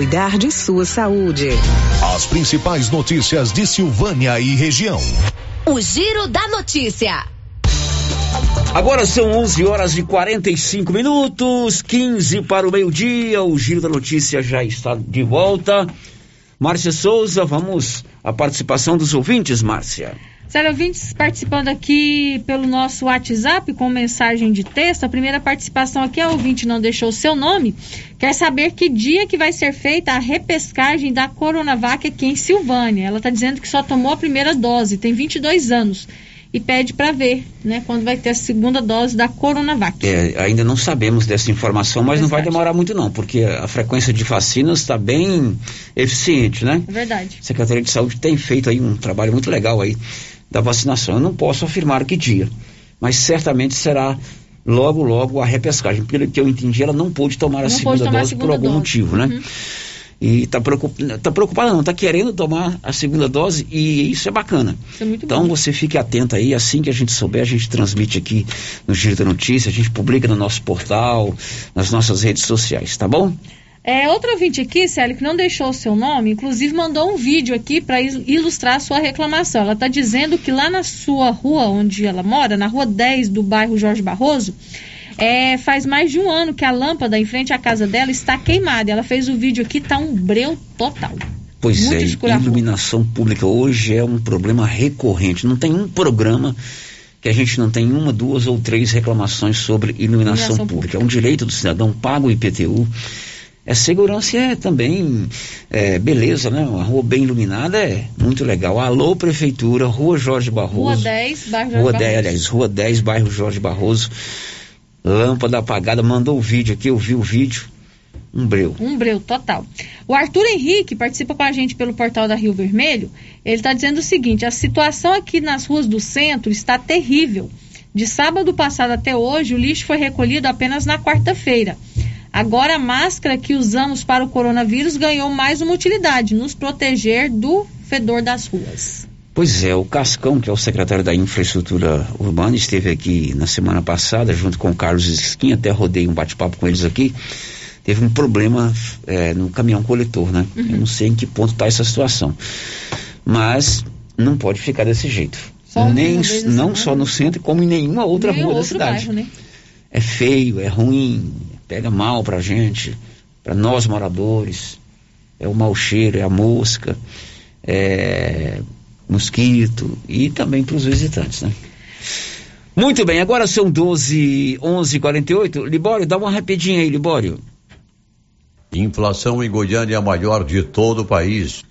cuidar de sua saúde. As principais notícias de Silvânia e região. O Giro da Notícia. Agora são 11 horas e 45 minutos, 15 para o meio-dia. O Giro da Notícia já está de volta. Márcia Souza, vamos à participação dos ouvintes, Márcia. Sério, ouvintes participando aqui pelo nosso WhatsApp com mensagem de texto. A primeira participação aqui, a ouvinte não deixou o seu nome. Quer saber que dia que vai ser feita a repescagem da Coronavac aqui em Silvânia. Ela está dizendo que só tomou a primeira dose, tem 22 anos. E pede para ver, né, quando vai ter a segunda dose da Coronavac. É, ainda não sabemos dessa informação, mas não vai demorar muito não, porque a frequência de vacinas está bem eficiente, né? É verdade. A Secretaria de Saúde tem feito aí um trabalho muito legal aí da vacinação. Eu não posso afirmar que dia, mas certamente será logo, logo a repescagem. Pelo que eu entendi, ela não pôde tomar a Não segunda pôde tomar a dose segunda por algum dose. motivo, né? Uhum. E está preocupada, tá preocupada não, está querendo tomar a segunda dose e isso é bacana. Isso é muito então bom. você fique atento aí, assim que a gente souber, a gente transmite aqui no Giro da Notícia, a gente publica no nosso portal, nas nossas redes sociais, tá bom? É, outro ouvinte aqui, Célio, que não deixou o seu nome, inclusive mandou um vídeo aqui para ilustrar a sua reclamação. Ela está dizendo que lá na sua rua onde ela mora, na rua 10 do bairro Jorge Barroso, é, faz mais de um ano que a lâmpada em frente à casa dela está queimada. Ela fez o vídeo aqui, tá um breu total. Pois Muito é, iluminação pública hoje é um problema recorrente. Não tem um programa que a gente não tem uma, duas ou três reclamações sobre iluminação, Iluminação pública. É um direito do cidadão, paga o IPTU. É segurança e é também é, beleza, né? Uma rua bem iluminada é muito legal. Alô, Prefeitura, Rua Jorge Barroso. Rua 10, bairro Jorge Rua Barroso. 10, aliás, Rua 10, bairro Jorge Barroso. Lâmpada apagada, mandou o vídeo aqui, eu vi o vídeo. Um breu. Um breu total. O Arthur Henrique participa com a gente pelo portal da Rio Vermelho. Ele está dizendo o seguinte: a situação aqui nas ruas do centro está terrível. De sábado passado até hoje, o lixo foi recolhido apenas na quarta-feira. Agora, a máscara que usamos para o coronavírus ganhou mais uma utilidade: nos proteger do fedor das ruas. Pois é, o Cascão, que é o secretário da Infraestrutura Urbana, esteve aqui na semana passada, junto com o Carlos Esquim, até rodei um bate-papo com eles aqui. Teve um problema é, no caminhão coletor, né? Uhum. Eu não sei em que ponto está essa situação. Mas não pode ficar desse jeito. Só Nem, não semana? só no centro, como em nenhuma outra Nem rua da cidade. bairro, né? É feio, é ruim, pega mal pra gente, pra nós moradores. É o mau cheiro, é a mosca, é mosquito e também para os visitantes, né? Muito bem, agora são 12, 11 48 Libório, dá uma rapidinha aí, Libório. Inflação em Goiânia é a maior de todo o país.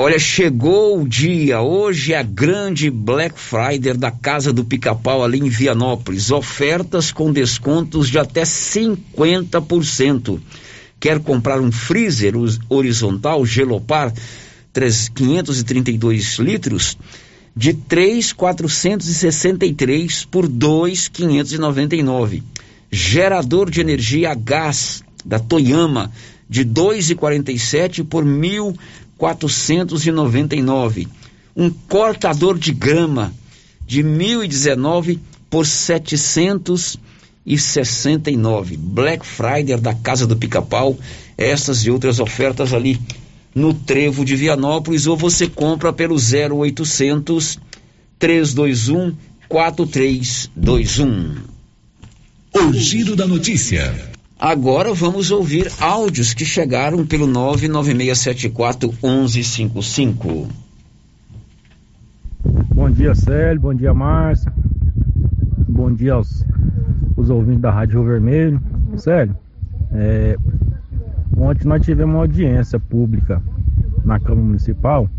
Olha, chegou o dia. Hoje é a grande Black Friday da Casa do Pica-Pau ali em Vianópolis. Ofertas com descontos de até 50%. Quer comprar um freezer horizontal Gelopar 3, 532 litros de 3,463 por 2,599. Gerador de energia a gás da Toyama de 2,47 por 1.499. Um cortador de grama de 1.019 por 769. Black Friday da Casa do Pica-Pau. Essas e outras ofertas ali no Trevo de Vianópolis ou você compra pelo 0800 321 4321. O Giro da Notícia. Agora vamos ouvir áudios que chegaram pelo 99674 1155. Bom dia, Célio. Bom dia, Márcia. Bom dia aos os ouvintes da Rádio Rio Vermelho. Célio, é, ontem nós tivemos uma audiência pública na Câmara Municipal,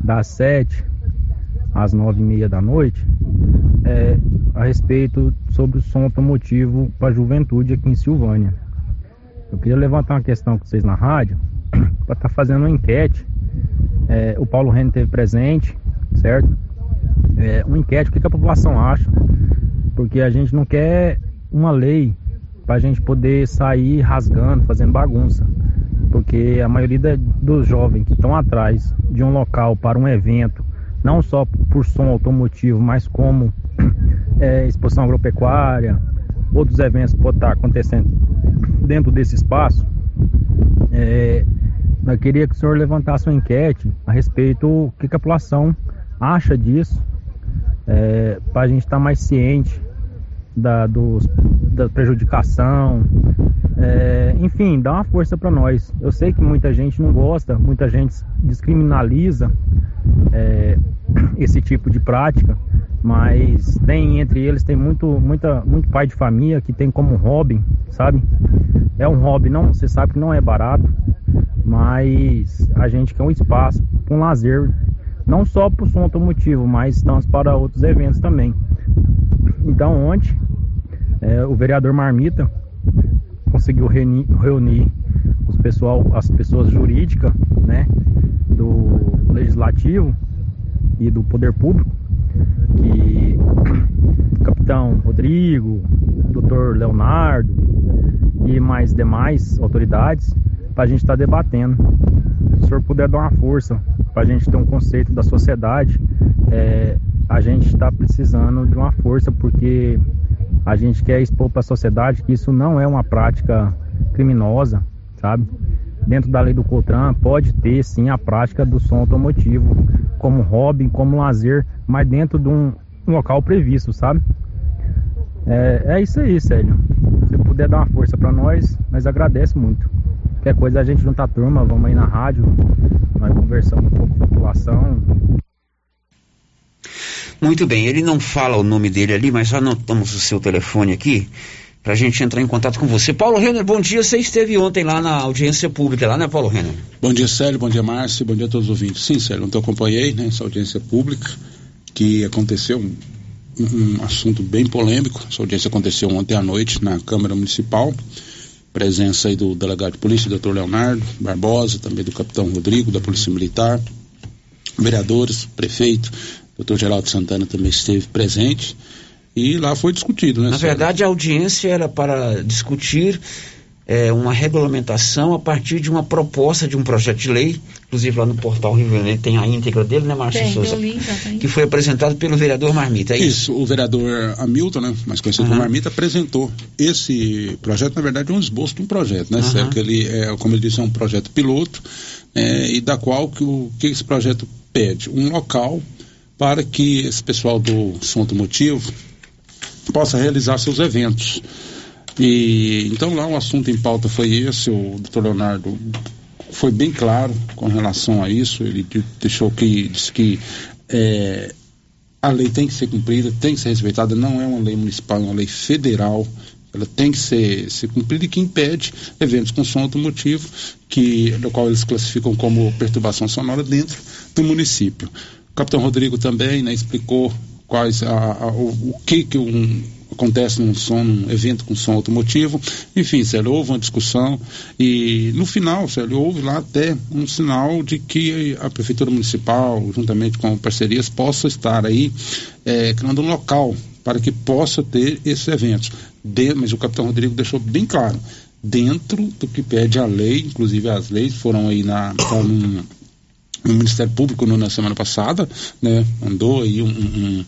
das 7 às 9 e meia da noite, é, a respeito sobre o som automotivo para a juventude aqui em Silvânia. Eu queria levantar uma questão com vocês na rádio, para estar tá fazendo uma enquete. É, o Paulo Renner teve presente, certo? É, uma enquete, o que, que a população acha porque a gente não quer uma lei para a gente poder sair rasgando, fazendo bagunça. Porque a maioria dos jovens que estão atrás de um local para um evento, não só por som automotivo, mas como é, exposição agropecuária, outros eventos que podem estar acontecendo dentro desse espaço, é, eu queria que o senhor levantasse uma enquete a respeito do que a população acha disso, é, para a gente estar mais ciente da, dos, da prejudicação, é, enfim, dá uma força para nós. Eu sei que muita gente não gosta, muita gente descriminaliza é, esse tipo de prática, mas tem entre eles tem muito, muita, muito pai de família que tem como hobby, sabe? É um hobby, não, você sabe que não é barato, mas a gente quer um espaço um lazer, não só para o som automotivo, mas estamos para outros eventos também. Então ontem é, o vereador Marmita conseguiu reunir, reunir os pessoal, as pessoas jurídicas né, do legislativo e do poder público, que o capitão Rodrigo, o doutor Leonardo e mais demais autoridades, para a gente estar tá debatendo. Se o senhor puder dar uma força para a gente ter um conceito da sociedade, é, a gente está precisando de uma força porque a gente quer expor para a sociedade que isso não é uma prática criminosa, sabe? Dentro da lei do COTRAN pode ter sim a prática do som automotivo como hobby, como lazer, mas dentro de um, local previsto, sabe? É, é isso aí, Sérgio. Se puder dar uma força para nós, nós agradece muito. Qualquer coisa a gente junta a turma, vamos aí na rádio, nós conversamos um pouco com a população, muito bem, ele não fala o nome dele ali, mas já anotamos o seu telefone aqui para a gente entrar em contato com você. Paulo Renner, bom dia. Você esteve ontem lá na audiência pública, lá, né, Paulo Renner? Bom dia, Célio. Bom dia, Márcio. Bom dia a todos os ouvintes. Sim, Célio, ontem eu acompanhei né, essa audiência pública que aconteceu um, um assunto bem polêmico. Essa audiência aconteceu ontem à noite na Câmara Municipal. Presença aí do delegado de polícia, doutor Leonardo Barbosa, também do capitão Rodrigo, da Polícia Militar, vereadores, prefeito, doutor Geraldo Santana também esteve presente e lá foi discutido, né? Na verdade, a audiência era para discutir é, uma regulamentação a partir de uma proposta de um projeto de lei, inclusive lá no portal Rio Vermelho tem a íntegra dele, né, Márcio tem, Souza? Link, que foi apresentado pelo vereador Marmita, é isso? Isso, o vereador Hamilton, né, mais conhecido uhum. como Marmita, apresentou esse projeto, na verdade, é um esboço de um projeto, né, uhum. que ele, é, como ele disse, é um projeto piloto, é, e da qual que, o, que esse projeto pede? Um local para que esse pessoal do som automotivo possa realizar seus eventos. E então lá o assunto em pauta foi esse, o doutor Leonardo foi bem claro com relação a isso, ele deixou que disse que é, a lei tem que ser cumprida, tem que ser respeitada, não é uma lei municipal, é uma lei federal, ela tem que ser, ser cumprida e que impede eventos com som automotivo, que, do qual eles classificam como perturbação sonora dentro do município capitão Rodrigo também né, explicou quais a, a, o, o, que, que um, acontece num som, num evento com som automotivo. Enfim, Célio, houve uma discussão e no final, Célio, houve lá até um sinal de que a Prefeitura Municipal, juntamente com parcerias, possa estar aí é, criando um local para que possa ter esses eventos. De, mas o capitão Rodrigo deixou bem claro, dentro do que pede a lei, inclusive as leis foram aí na, tá num, o Ministério Público no, na semana passada, né, mandou aí um, um,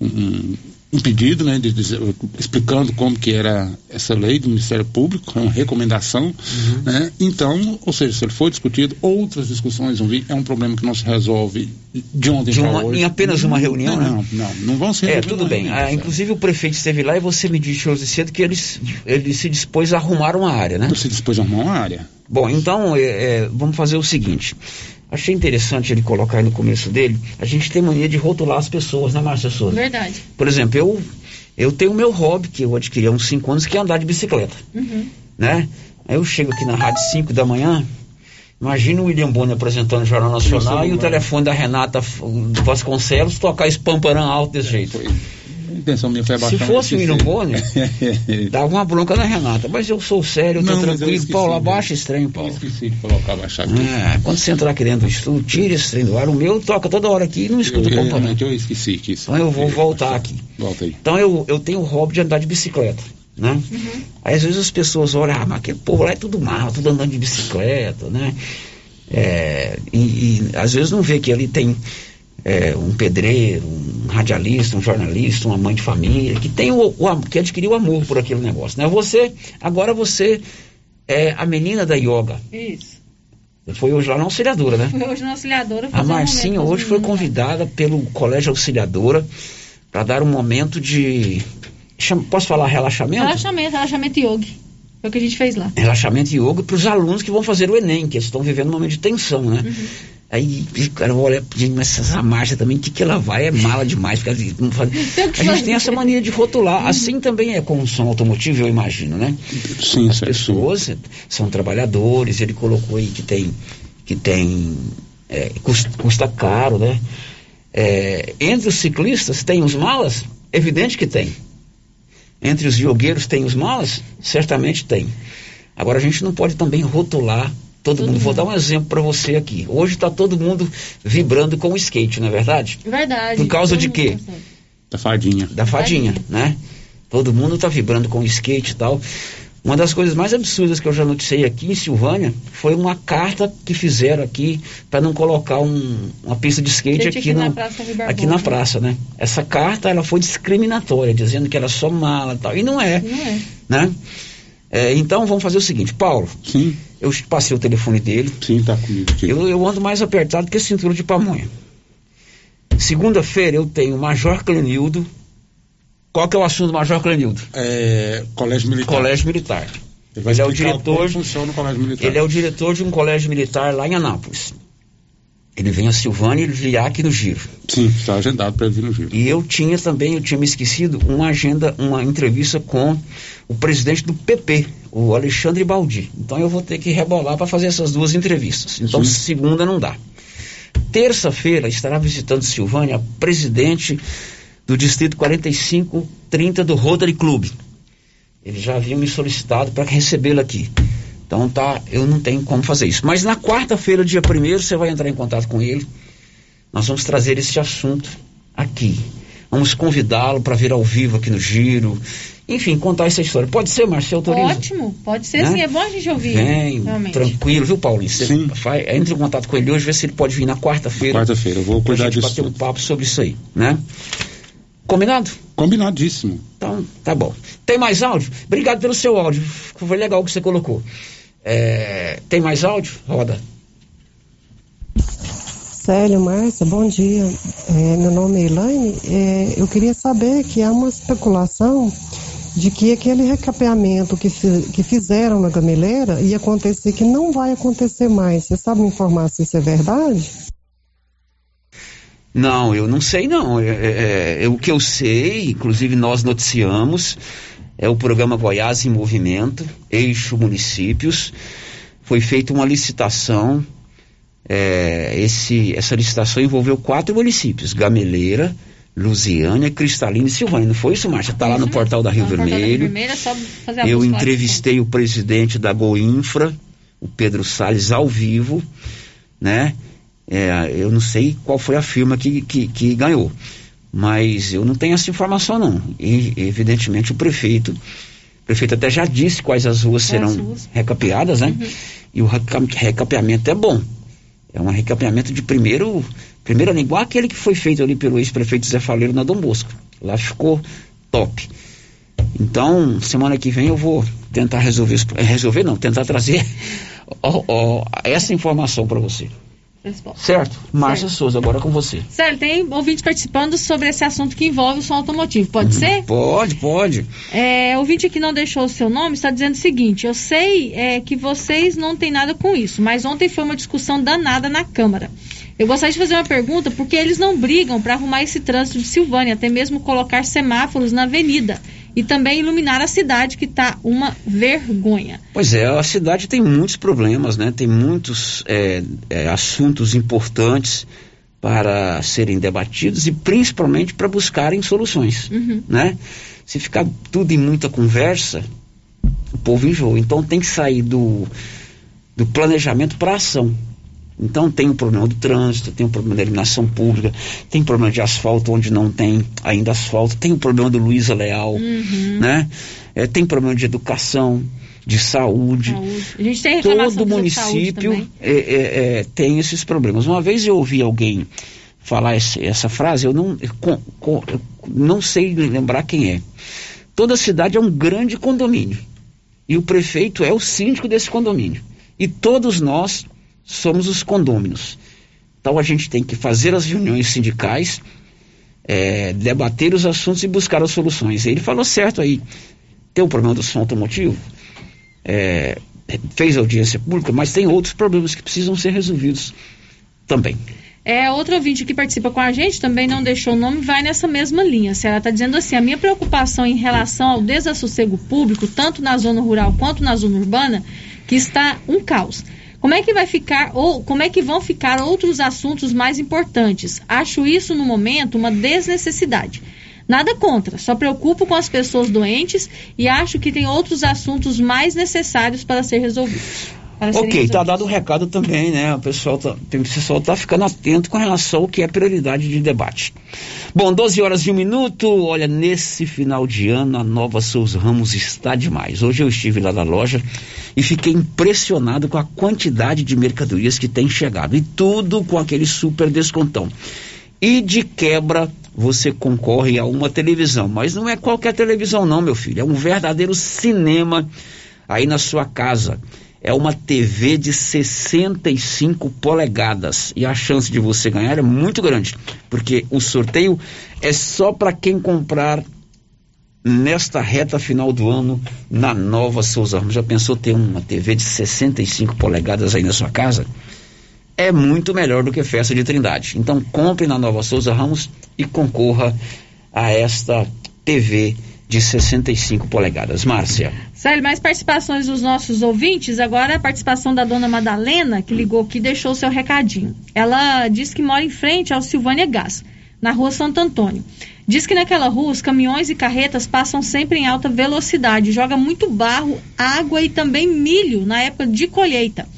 um, um pedido, né, de, explicando como que era essa lei do Ministério Público, é uma recomendação, né? Então, ou seja, se ele for discutido, outras discussões vão vir. É um problema que não se resolve de ontem De uma- hoje. em apenas uma reunião, não, né? Não, não, vão ser É, tudo bem. ainda, Ah, inclusive o prefeito esteve lá e você me disse hoje cedo que ele, se- ele se dispôs a arrumar uma área, né? Se dispôs a arrumar uma área. Bom, então é, é, vamos fazer o seguinte. Achei interessante ele colocar aí no começo dele. A gente tem mania de rotular as pessoas, né, Márcia Souza? Verdade. Por exemplo, eu, eu tenho o meu hobby, que eu adquiri há uns 5 anos, que é andar de bicicleta, Uhum. né? Aí eu chego aqui na rádio 5 da manhã, imagina o William Bonner apresentando o Jornal Nacional e o telefone da Renata Vasconcelos tocar esse pamparã alto desse jeito. Intenção minha foi Se abaixar. fosse o William Bonner, dava uma bronca na Renata. Mas eu sou sério, eu tô Não, eu tranquilo. esqueci, Paulo, né? abaixa esse trem, Paulo. Esqueci de colocar, abaixar aqui. É, quando você entrar aqui dentro do estúdio, tira esse trem do ar. O meu toca toda hora aqui e não escuta o eu, componente. eu esqueci que isso. Então eu vou voltar aqui. Volta aí. Então eu, eu tenho o hobby de andar de bicicleta, né? Aí às vezes as pessoas olham, ah, mas aquele povo lá é tudo mal, tudo andando de bicicleta, né? É, e, e às vezes não vê que ali tem é, um pedreiro, um radialista, um jornalista, uma mãe de família, que tem o, o que adquiriu amor por aquele negócio, né? Você, agora você é a menina da yoga. Isso. Foi hoje lá na auxiliadora, né? Fui hoje na auxiliadora A um Marcinha com hoje foi meninos. convidada pelo Colégio Auxiliadora para dar um momento de. Posso falar relaxamento? Relaxamento, relaxamento yoga. Foi o que a gente fez lá. Relaxamento e yoga para os alunos que vão fazer o Enem, que eles estão vivendo um momento de tensão, né? Uhum. Aí, o cara olha, gente, mas essa marcha também, o que, que ela vai? É mala demais. Porque ela não faz- A gente tem essa mania de rotular. Assim também é com o som automotivo, eu imagino, né? Sim, As pessoas são trabalhadores, ele colocou aí que tem. Que tem é, custa, custa caro, né? É, entre os ciclistas tem os malas? Evidente que tem. Entre os jogueiros tem os malas? Certamente tem. Agora a gente não pode também rotular todo, mundo. Vou dar um exemplo para você aqui. Hoje está todo mundo vibrando com o skate, não é verdade? Verdade. Por causa de mundo quê? consegue. Da fadinha. Da fadinha, né? Todo mundo está vibrando com o skate e tal. Uma das coisas mais absurdas que eu já noticiei aqui em Silvânia foi uma carta que fizeram aqui para não colocar um- uma pista de skate aqui, aqui na no- Praça aqui na praça, né? Essa carta ela foi discriminatória, dizendo que era só mala e tal. E não é, Não é. né? É, então vamos fazer o seguinte, Paulo. Sim. Eu passei o telefone dele. Sim, tá comigo aqui. Eu, eu ando mais apertado que cintura de pamonha. Segunda-feira eu tenho o Major Clenildo. Qual que é o assunto do Major Clenildo? É, colégio Militar. Colégio Militar. Ele vai Ele é o diretor. como funciona o colégio militar. Ele é o diretor de um colégio militar lá em Anápolis. Ele vem a Silvânia e ele virá aqui no Giro. Sim, está agendado para vir no Giro. E eu tinha também, eu tinha me esquecido, uma agenda, uma entrevista com o presidente do PP, o Alexandre Baldi. Então eu vou ter que rebolar para fazer essas duas entrevistas. Então Sim. segunda não dá. Terça-feira estará visitando Silvânia a presidente do Distrito 4530 do Rotary Club. Ele já havia me solicitado para recebê-lo aqui. Então tá, eu não tenho como fazer isso. Mas na quarta-feira, dia primeiro, você vai entrar em contato com ele. Nós vamos trazer esse assunto aqui. Vamos convidá-lo para vir ao vivo aqui no Giro. Enfim, contar essa história. Pode ser, Marcelo autoriza? Ótimo, pode ser Né? sim, é bom a gente ouvir. Vem, realmente. tranquilo, viu, Paulinho? Você faz, entre em contato com ele hoje, vê se ele pode vir na quarta-feira. Quarta-feira, eu vou pra cuidar gente disso. bater um papo sobre isso aí, né? Combinado? Combinadíssimo. Então, tá bom. Tem mais áudio? Obrigado pelo seu áudio. Foi legal o que você colocou. É, tem mais áudio? Roda. Célio, Márcia, bom dia. É, meu nome é Elaine. É, eu queria saber que há uma especulação de que aquele recapeamento que, que fizeram na gameleira ia acontecer, que não vai acontecer mais. Você sabe me informar se isso é verdade? Não, eu não sei não. É, é, é, o que eu sei, inclusive nós noticiamos, é o programa Goiás em Movimento, Eixo Municípios. Foi feita uma licitação. é, esse, essa licitação envolveu quatro municípios: Gameleira, Lusiânia, Cristalina e Silvânia. Não foi isso, Márcia? Está lá no portal da Rio portal da Rio Vermelho. Vermelho é Eu entrevistei o presidente da Goinfra, o Pedro Salles, ao vivo, né? É, eu não sei qual foi a firma que, que, que ganhou, mas eu não tenho essa informação não. E evidentemente o prefeito, o prefeito até já disse quais as ruas serão ruas. recapeadas, né? E o reca- recapeamento é bom. É um recapeamento de primeiro, primeiro ano, igual aquele que foi feito ali pelo ex-prefeito Zé Faleiro na Dom Bosco. Lá ficou top. Então, semana que vem eu vou tentar resolver, resolver não, tentar trazer ó, ó, essa informação para você. Certo? Márcia Souza, agora com você. Sério, tem ouvinte participando sobre esse assunto que envolve o som automotivo. Pode ser? Pode, pode. É, ouvinte que não deixou o seu nome está dizendo o seguinte: eu sei é, que vocês não têm nada com isso, mas ontem foi uma discussão danada na Câmara. Eu gostaria de fazer uma pergunta, porque eles não brigam para arrumar esse trânsito de Silvânia, até mesmo colocar semáforos na avenida e também iluminar a cidade, que está uma vergonha. Pois é, a cidade tem muitos problemas, né? Tem muitos é, é, assuntos importantes para serem debatidos e principalmente para buscarem soluções, Uhum. né? Se ficar tudo em muita conversa, o povo enjoa. Então tem que sair do, do planejamento para ação. Então tem o problema do trânsito, tem o problema da iluminação pública, tem problema de asfalto onde não tem ainda asfalto, tem o problema do Luiza Leal, Uhum. né? É, tem problema de educação, de saúde. A gente tem Todo do saúde município é, é, é, tem esses problemas. Uma vez eu ouvi alguém falar esse- essa frase, eu não, eu não sei lembrar quem é. Toda cidade é um grande condomínio. E o prefeito é o síndico desse condomínio. E todos nós somos os condôminos. Então a gente tem que fazer as reuniões sindicais, é, debater os assuntos e buscar as soluções. Ele falou certo aí. Tem o problema do som automotivo, é, fez audiência pública, mas tem outros problemas que precisam ser resolvidos também. É, outro ouvinte que participa com a gente também não deixou o nome, vai nessa mesma linha. Ela está dizendo assim, a minha preocupação em relação ao desassossego público, tanto na zona rural quanto na zona urbana, que está um caos. Como é que vai ficar, ou como é que vão ficar outros assuntos mais importantes? Acho isso, no momento, uma desnecessidade. Nada contra, só preocupo com as pessoas doentes e acho que tem outros assuntos mais necessários para ser resolvidos. Ok, tá resolvidos. dado o recado também, né? O pessoal tá, tem- o pessoal tá ficando atento com relação ao que é prioridade de debate. Bom, 12 horas e um minuto. Olha, nesse final de ano, a nova Souza Ramos está demais. Hoje eu estive lá na loja e fiquei impressionado com a quantidade de mercadorias que tem chegado. E tudo com aquele super descontão. E de quebra, você concorre a uma televisão. Mas não é qualquer televisão, não, meu filho. É um verdadeiro cinema aí na sua casa. É uma TV de 65 polegadas. E a chance de você ganhar é muito grande. Porque o sorteio é só para quem comprar nesta reta final do ano na nova Souza Ramos. Já pensou ter uma TV de 65 polegadas aí na sua casa? é muito melhor do que festa de Trindade. Então compre na Nova Souza Ramos e concorra a esta TV de 65 polegadas. Márcia. Célio, mais participações dos nossos ouvintes. Agora a participação da dona Madalena, que ligou aqui e deixou seu recadinho. Ela diz que mora em frente ao Silvânia Gás, na rua Santo Antônio. Diz que naquela rua os caminhões e carretas passam sempre em alta velocidade, joga muito barro, água e também milho na época de colheita.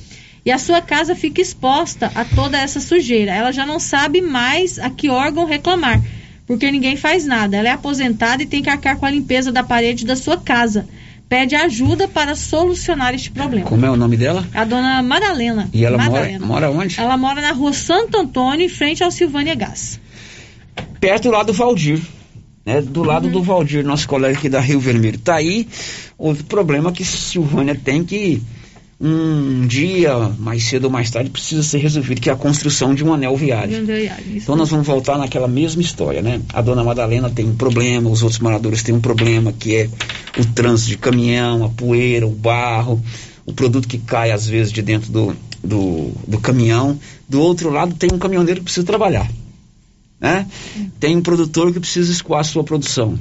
E a sua casa fica exposta a toda essa sujeira. Ela já não sabe mais a que órgão reclamar, porque ninguém faz nada. Ela é aposentada e tem que arcar com a limpeza da parede da sua casa. Pede ajuda para solucionar este problema. Como é o nome dela? A dona Madalena. E ela mora, Madalena. mora onde? Ela mora na rua Santo Antônio, em frente ao Silvânia Gás. Perto lá do Valdir. Né? Do lado Uhum. do Valdir, nosso colega aqui da Rio Vermelho. Tá aí outro problema que Silvânia tem que um dia, mais cedo ou mais tarde, precisa ser resolvido, que é a construção de um anel viário. Então nós vamos voltar naquela mesma história, né? A dona Madalena tem um problema, os outros moradores têm um problema, que é o trânsito de caminhão, a poeira, o barro, o produto que cai às vezes de dentro do, do, do caminhão. Do outro lado tem um caminhoneiro que precisa trabalhar. Né? Tem um produtor que precisa escoar a sua produção.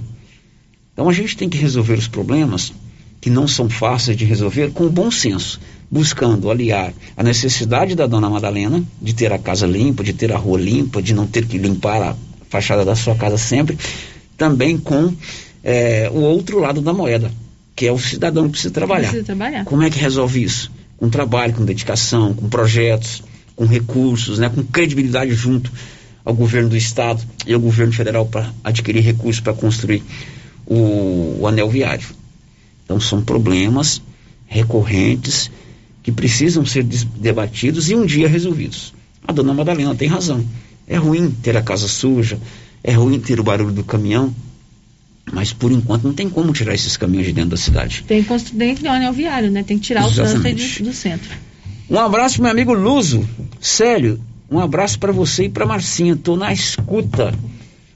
Então a gente tem que resolver os problemas que não são fáceis de resolver com bom senso, buscando aliar a necessidade da dona Madalena de ter a casa limpa, de ter a rua limpa, de não ter que limpar a fachada da sua casa sempre, também com eh, o outro lado da moeda, que é o cidadão que precisa trabalhar. Precisa trabalhar. Como é que resolve isso? Com trabalho, com dedicação, com projetos, com recursos, né, com credibilidade junto ao governo do estado e ao governo federal para adquirir recursos para construir o, o anel viário. Então são problemas recorrentes que precisam ser debatidos e um dia resolvidos. A dona Madalena tem razão. É ruim ter a casa suja, é ruim ter o barulho do caminhão, Mas por enquanto não tem como tirar esses caminhos de dentro da cidade. Tem dentro do anel viário, né? Tem que tirar Exatamente. o trânsito do, do centro. Um abraço, meu amigo Luso. Sério, um abraço para você e para Marcinha. Tô na escuta.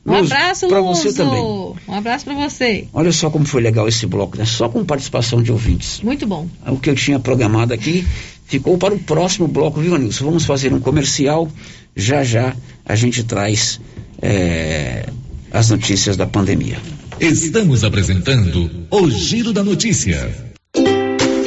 Um abraço, para você também. Um abraço para você. Olha só como foi legal esse bloco, né? Só com participação de ouvintes. Muito bom. O que eu tinha programado aqui ficou para o próximo bloco, viu, Nilson? Vamos fazer um comercial. Já já a gente traz é, as notícias da pandemia. Estamos apresentando o Giro da Notícia.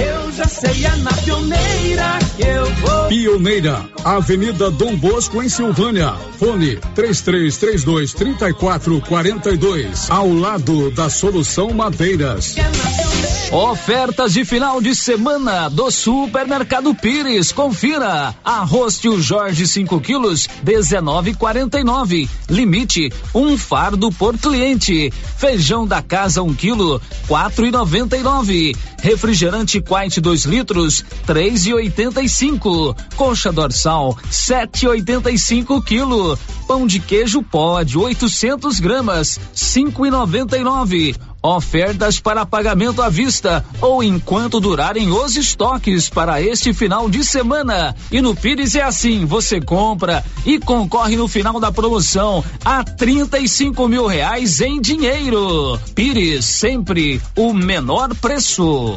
Eu já sei, é na pioneira que eu vou. Pioneira, Avenida Dom Bosco, em Silvânia. Fone 3332 3442. Ao lado da Solução Madeiras. Ofertas de final de semana do Supermercado Pires. Confira. Arroz tio Jorge 5 quilos, 19,49. Limite um fardo por cliente. Feijão da casa 1 um quilo, 4,99. Refrigerante Quite 2 litros, 3,85. Coxa dorsal, 7,85 quilo. Pão de queijo pode 800 gramas, 5,99. Ofertas para pagamento à vista ou enquanto durarem os estoques para este final de semana. E no Pires é assim: você compra e concorre no final da promoção a 35 mil reais em dinheiro. Pires, sempre o menor preço.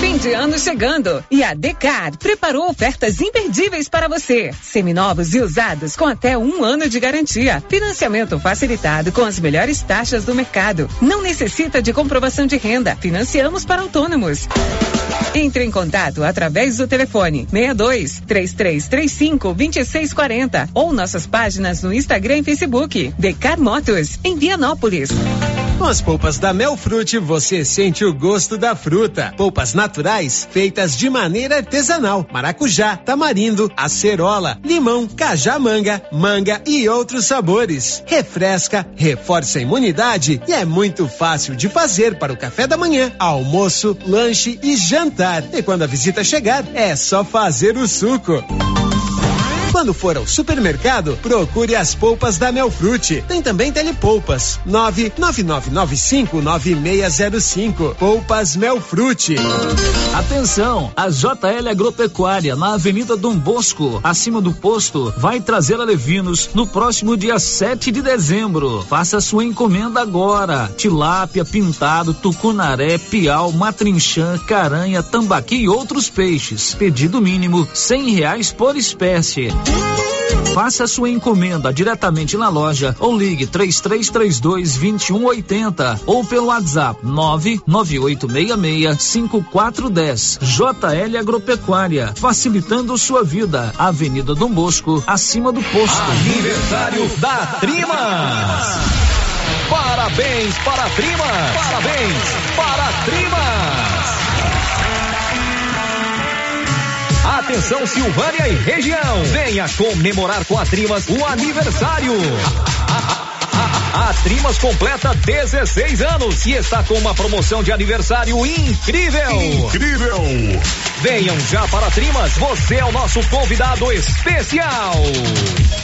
Fim de ano chegando e a Decar preparou ofertas imperdíveis para você. Seminovos e usados com até um ano de garantia. Financiamento facilitado com as melhores taxas do mercado. Não necessita de comprovação de renda. Financiamos para autônomos. Entre em contato através do telefone 62 3335 2640 ou nossas páginas no Instagram e Facebook. Decar Motos, em Vianópolis. Com as polpas da Melfrute, você sente o gosto da fruta. Polpas naturais, feitas de maneira artesanal. Maracujá, tamarindo, acerola, limão, cajamanga, manga e outros sabores. Refresca, reforça a imunidade e é muito fácil de fazer para o café da manhã, almoço, lanche e jantar. E quando a visita chegar, é só fazer o suco. Quando for ao supermercado, procure as polpas da Melfrute. Tem também telepolpas. 999959605. Polpas Melfrute. Atenção, a JL Agropecuária na Avenida Dom Bosco, acima do posto, vai trazer alevinos no próximo dia 7 de dezembro. Faça sua encomenda agora. Tilápia, pintado, tucunaré, piau, matrinchã, caranha, tambaqui e outros peixes. Pedido mínimo cem reais por espécie. Faça sua encomenda diretamente na loja ou ligue 3332 2180 ou pelo WhatsApp 99866 5410. JL Agropecuária, facilitando sua vida. Avenida Dom Bosco, acima do posto. Aniversário da Trimas. Parabéns para a Trimas! Parabéns para a Trimas! Atenção Silvânia e região, venha comemorar com a Trimas o aniversário. A Trimas completa 16 anos e está com uma promoção de aniversário incrível. Incrível! Venham já para a Trimas, você é o nosso convidado especial.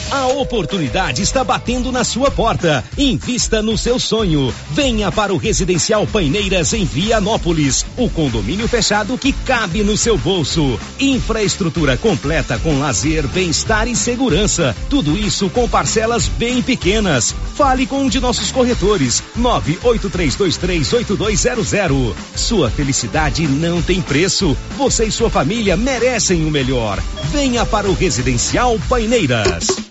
A oportunidade está batendo na sua porta. Invista no seu sonho. Venha para o Residencial Paineiras em Vianópolis, o condomínio fechado que cabe no seu bolso. Infraestrutura completa com lazer, bem-estar e segurança. Tudo isso com parcelas bem pequenas. Fale com um de nossos corretores. 983238200. Sua felicidade não tem preço. Você e sua família merecem o melhor. Venha para o Residencial Paineiras.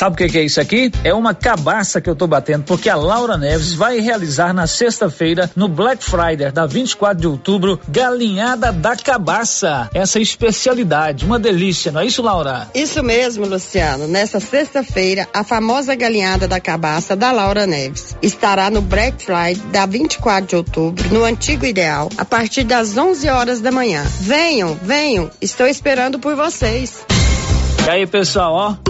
Sabe o que, que é isso aqui? É uma cabaça que eu tô batendo, porque a Laura Neves vai realizar na sexta-feira, no Black Friday da 24 de outubro, galinhada da cabaça. Essa especialidade, uma delícia, não é isso, Laura? Isso mesmo, Luciano. Nessa sexta-feira, a famosa galinhada da cabaça da Laura Neves estará no Black Friday da 24 de outubro, no Antigo Ideal, a partir das 11 horas da manhã. Venham, venham, estou esperando por vocês. E aí, pessoal, ó.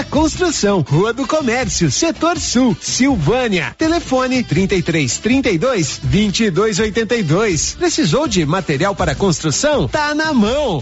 construção, Rua do Comércio, Setor Sul, Silvânia. Telefone 33 32 22 82. Precisou de material para construção? Tá na mão.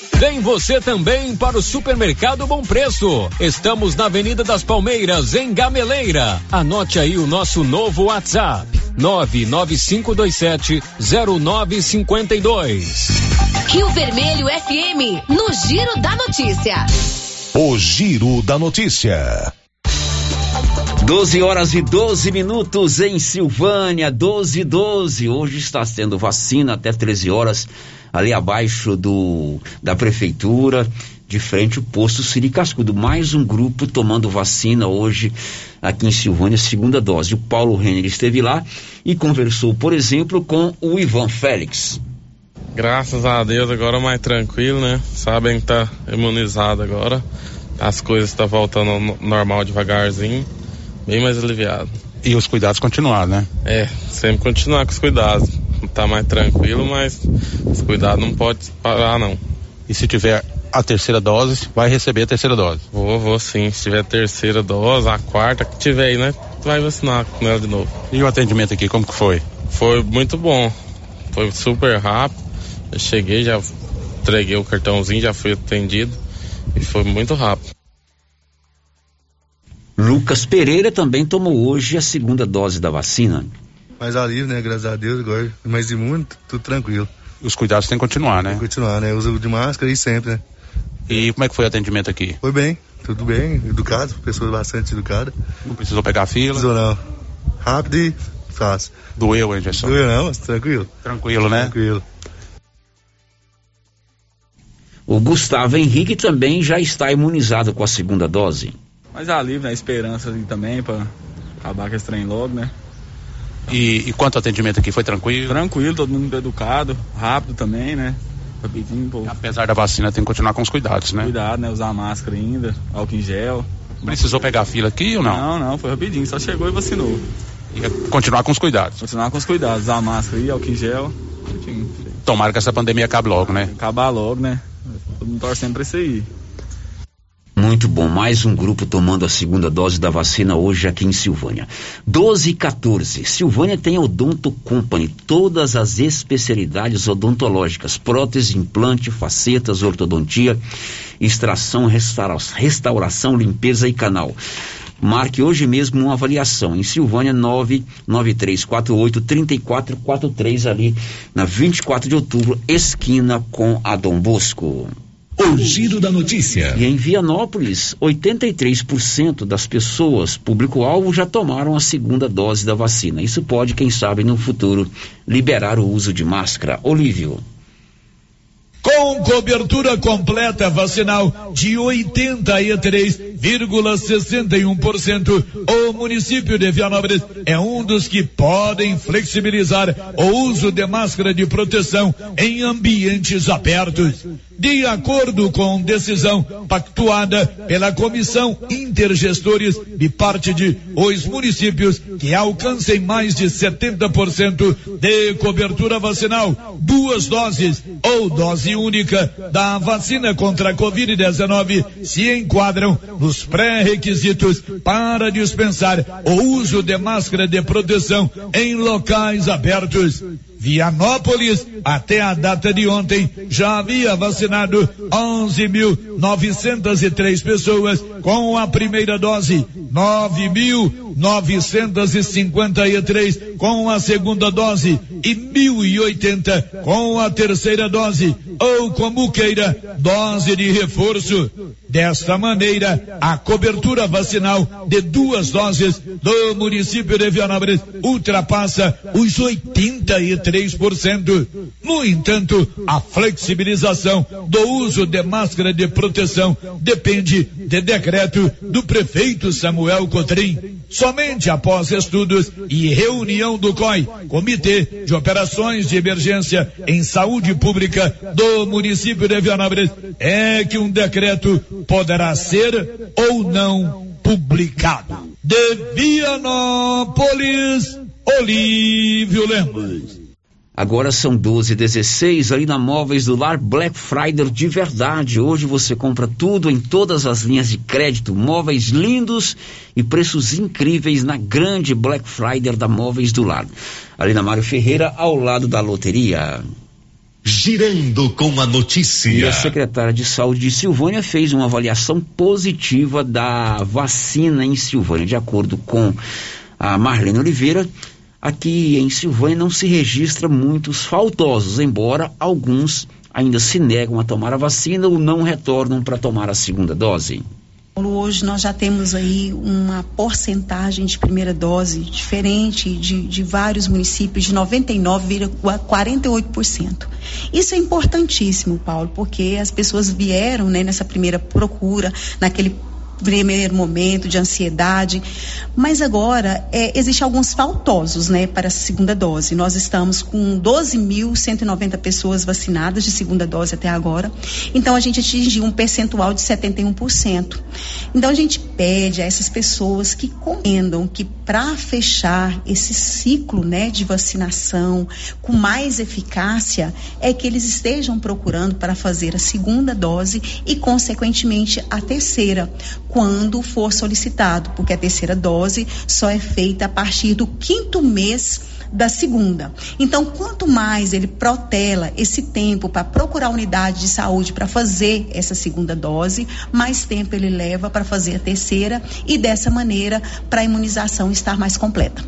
Vem você também para o Supermercado Bom Preço. Estamos na Avenida das Palmeiras, em Gameleira. Anote aí o nosso novo WhatsApp: 99527 0952. Rio Vermelho FM, no Giro da Notícia. O Giro da Notícia. 12 horas e 12 minutos em Silvânia, 12 e 12. Hoje está tendo vacina até 13 horas ali abaixo do da prefeitura, de frente ao posto Siri Cascudo. Mais um grupo tomando vacina hoje aqui em Silvânia, segunda dose. O Paulo Renner esteve lá e conversou, por exemplo, com o Ivan Félix. Graças a Deus agora mais tranquilo, né? Sabem que tá imunizado agora. As coisas estão tá voltando ao normal devagarzinho, bem mais aliviado. E os cuidados continuar, né? É, sempre continuar com os cuidados. Tá mais tranquilo, mas os cuidados não pode parar não. E se tiver a terceira dose, vai receber a terceira dose? Vou, vou sim. Se tiver a terceira dose, a quarta que tiver aí, né? Vai vacinar com ela de novo. E o atendimento aqui, como que foi? Foi muito bom. Foi super rápido. Eu cheguei, já entreguei o cartãozinho, já fui atendido. E foi muito rápido. Lucas Pereira também tomou hoje a segunda dose da vacina. Mais alívio, né? Graças a Deus, agora mais imune, tudo tranquilo. Os cuidados têm que continuar, né? Tem que continuar, né? Uso de máscara e sempre, né? E como é que foi o atendimento aqui? Foi bem, tudo bem, educado, pessoas bastante educadas. Não precisou pegar fila? Precisou não. Rápido e fácil. Doeu a injeção? Doeu não, mas tranquilo. Tranquilo, né? Tranquilo. O Gustavo Henrique também já está imunizado com a segunda dose. Mas alívio, né? Esperança ali também pra acabar com esse trem logo, né? E, e quanto atendimento aqui, foi tranquilo? Tranquilo, todo mundo educado, rápido também, né? Rapidinho, pô. Apesar da vacina, tem que continuar com os cuidados, né? Cuidado, né? Usar máscara ainda, álcool em gel. Precisou pegar a fila aqui ou não? Não, não, foi rapidinho, só chegou e vacinou. E é continuar com os cuidados. Continuar com os cuidados, usar máscara e álcool em gel. Tomara que essa pandemia acabe logo, né? acabar logo, né? Todo mundo torcendo pra isso aí. Muito bom, mais um grupo tomando a segunda dose da vacina hoje aqui em Silvânia. 12 e 14. Silvânia tem a Odonto Company, todas as especialidades odontológicas: prótese, implante, facetas, ortodontia, extração, restaura- restauração, limpeza e canal. Marque hoje mesmo uma avaliação em Silvânia 993483443 ali na 24 de outubro, esquina com a Dom Bosco. O giro da notícia. E em Vianópolis, 83% das pessoas, público-alvo, já tomaram a segunda dose da vacina. Isso pode, quem sabe, no futuro, liberar o uso de máscara. Olívio. Com cobertura completa vacinal de 83,61%, o município de Vianópolis é um dos que podem flexibilizar o uso de máscara de proteção em ambientes abertos. De acordo com decisão pactuada pela Comissão Intergestores de parte de os municípios que alcancem mais de 70% de cobertura vacinal, duas doses ou dose única da vacina contra a Covid-19 se enquadram nos pré-requisitos para dispensar o uso de máscara de proteção em locais abertos. Vianópolis, até a data de ontem, já havia vacinado 11.903 pessoas com a primeira dose, 9.953 com a segunda dose e 1.080 com a terceira dose, ou como queira, dose de reforço. Desta maneira, a cobertura vacinal de duas doses do município de Vianópolis ultrapassa os 83%. No entanto, a flexibilização do uso de máscara de proteção depende de decreto do prefeito Samuel Cotrim. Somente após estudos e reunião do COI, Comitê de Operações de Emergência em Saúde Pública do município de Vianópolis, é que um decreto poderá ser ou não publicado. De Vianópolis, Olívio Lemos. Agora são 12 16 ali na Móveis do Lar Black Friday de verdade. Hoje você compra tudo em todas as linhas de crédito, móveis lindos e preços incríveis na grande Black Friday da Móveis do Lar. Ali na Mário Ferreira, ao lado da loteria. Girando com a E notícia. a secretária de Saúde de Silvânia fez uma avaliação positiva da vacina em Silvânia. De acordo com a Marlene Oliveira, aqui em Silvânia não se registra muitos faltosos, embora alguns ainda se negam a tomar a vacina ou não retornam para tomar a segunda dose. Hoje nós já temos aí uma porcentagem de primeira dose diferente de, de vários municípios, de 99,48%. Isso é importantíssimo, Paulo, porque as pessoas vieram né, nessa primeira procura, naquele primeiro momento de ansiedade, mas agora é, existe alguns faltosos, né, para a segunda dose. Nós estamos com 12.190 pessoas vacinadas de segunda dose até agora, então a gente atingiu um percentual de 71%. Então a gente pede a essas pessoas que compreendam que para fechar esse ciclo, né, de vacinação com mais eficácia, é que eles estejam procurando para fazer a segunda dose e consequentemente a terceira quando for solicitado, porque a terceira dose só é feita a partir do quinto mês da segunda. Então, quanto mais ele protela esse tempo para procurar a unidade de saúde para fazer essa segunda dose, mais tempo ele leva para fazer a terceira e dessa maneira para a imunização estar mais completa.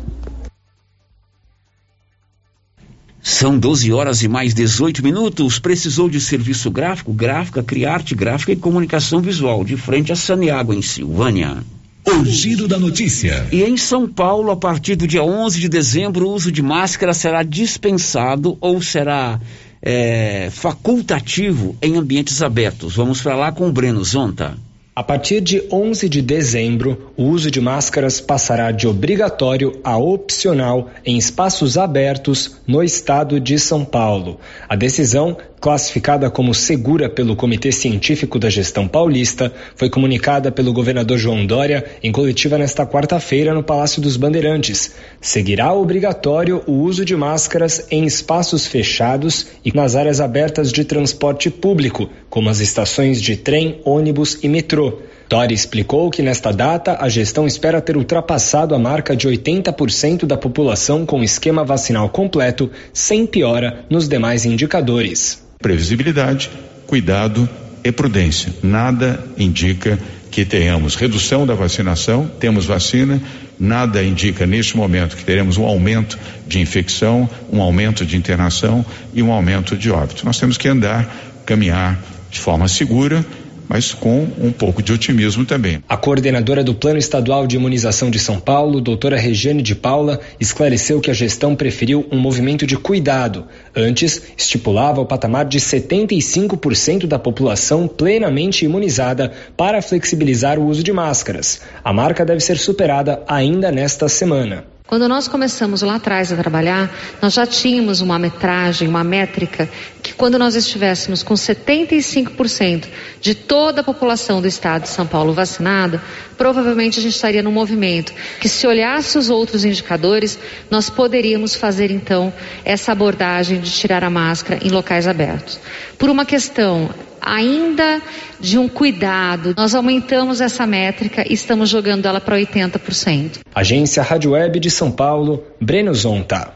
São 12 horas e mais 18 minutos. Precisou de serviço gráfico, gráfica, criarte, gráfica e comunicação visual, de frente a Saniago, em Silvânia. O giro da notícia. E em São Paulo, a partir do dia 11 de dezembro, o uso de máscara será dispensado ou será é, facultativo em ambientes abertos. Vamos para lá com o Breno Zonta. A partir de 11 de dezembro, o uso de máscaras passará de obrigatório a opcional em espaços abertos no estado de São Paulo. A decisão, classificada como segura pelo Comitê Científico da Gestão Paulista, foi comunicada pelo governador João Dória em coletiva nesta quarta-feira no Palácio dos Bandeirantes. Seguirá obrigatório o uso de máscaras em espaços fechados e nas áreas abertas de transporte público, como as estações de trem, ônibus e metrô. Dori explicou que nesta data a gestão espera ter ultrapassado a marca de 80% da população com esquema vacinal completo, sem piora nos demais indicadores. Previsibilidade, cuidado e prudência. Nada indica que tenhamos redução da vacinação, temos vacina, nada indica neste momento que teremos um aumento de infecção, um aumento de internação e um aumento de óbito. Nós temos que andar, caminhar de forma segura mas com um pouco de otimismo também. A coordenadora do Plano Estadual de Imunização de São Paulo, doutora Regiane de Paula, esclareceu que a gestão preferiu um movimento de cuidado. Antes, estipulava o patamar de 75% da população plenamente imunizada para flexibilizar o uso de máscaras. A marca deve ser superada ainda nesta semana. Quando nós começamos lá atrás a trabalhar, nós já tínhamos uma metragem, uma métrica, que quando nós estivéssemos com 75% de toda a população do estado de São Paulo vacinada, provavelmente a gente estaria num movimento que, se olhasse os outros indicadores, nós poderíamos fazer então essa abordagem de tirar a máscara em locais abertos. Por uma questão ainda de um cuidado. Nós aumentamos essa métrica e estamos jogando ela para 80%. Agência Rádio Web de São Paulo, Breno Zonta.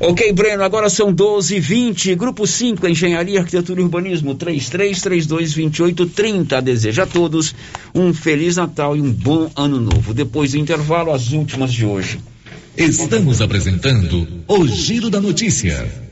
Ok, Breno, agora são 12 h 20 Grupo 5, Engenharia, Arquitetura e Urbanismo, 33322830. Deseja a todos um Feliz Natal e um bom Ano Novo. Depois do intervalo, as últimas de hoje. Estamos apresentando o Giro da Notícia.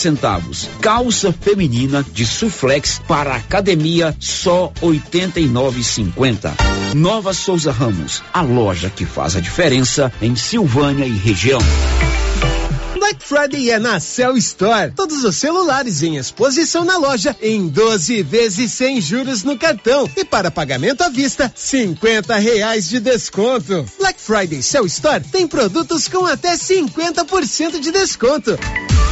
centavos. Calça feminina de suflex para academia só 89,50. Nova Souza Ramos, a loja que faz a diferença em Silvânia e região. Black Friday é na Cell Store. Todos os celulares em exposição na loja em 12 vezes sem juros no cartão e para pagamento à vista, 50 reais de desconto. Black Friday Cell Store tem produtos com até 50% de desconto.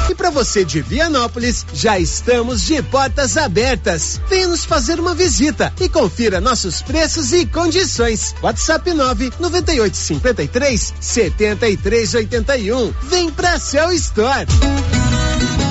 E para você de Vianópolis, já estamos de portas abertas. Venha nos fazer uma visita e confira nossos preços e condições. WhatsApp 9 9853 7381. Vem pra Cell Store.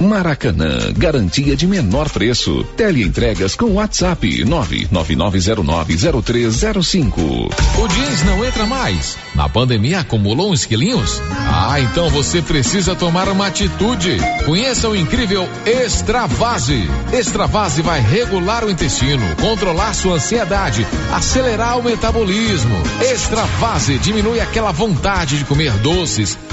Maracanã, garantia de menor preço. Teleentregas com WhatsApp 999090305. O jeans não entra mais. Na pandemia acumulou uns quilinhos? Ah, então você precisa tomar uma atitude. Conheça o incrível Extravase. Extravase vai regular o intestino, controlar sua ansiedade, acelerar o metabolismo. Extravase diminui aquela vontade de comer doces,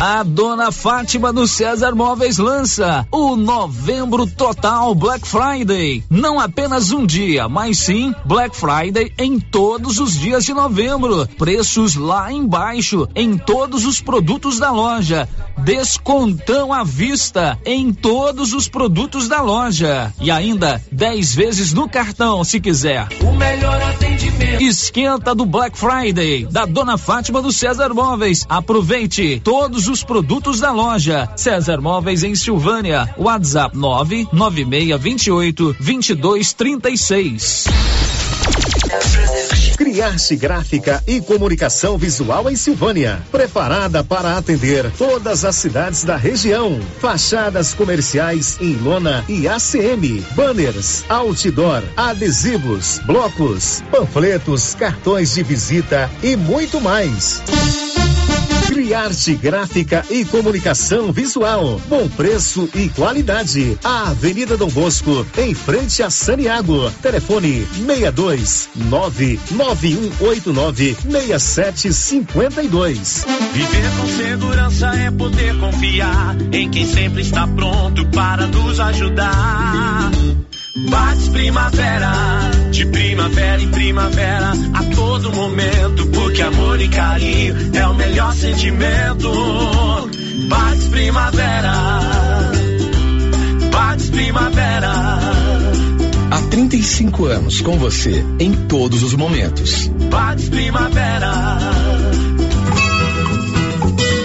A dona Fátima do César Móveis lança o Novembro Total Black Friday. Não apenas um dia, mas sim Black Friday em todos os dias de novembro. Preços lá embaixo em todos os produtos da loja. Descontão à vista em todos os produtos da loja. E ainda 10 vezes no cartão, se quiser. O melhor atendimento. Esquenta do Black Friday da dona Fátima do César Móveis. Aproveite todos os produtos da loja. César Móveis em Silvânia. WhatsApp 99628 2236. Criarte Gráfica e Comunicação Visual em Silvânia. Preparada para atender todas as cidades da região. Fachadas comerciais em lona e ACM. Banners, outdoor, adesivos, blocos, panfletos, cartões de visita e muito mais. Criarte Gráfica e Comunicação Visual. Bom preço e qualidade. A Avenida Dom Bosco, em frente a Saniago. Telefone 62 99189 6752. Viver com segurança é poder confiar em quem sempre está pronto para nos ajudar. Bates Primavera, de primavera em primavera, a todo momento, porque amor e carinho é o melhor sentimento. Bates Primavera, Bates Primavera. Há 35 anos com você, em todos os momentos. Bates Primavera.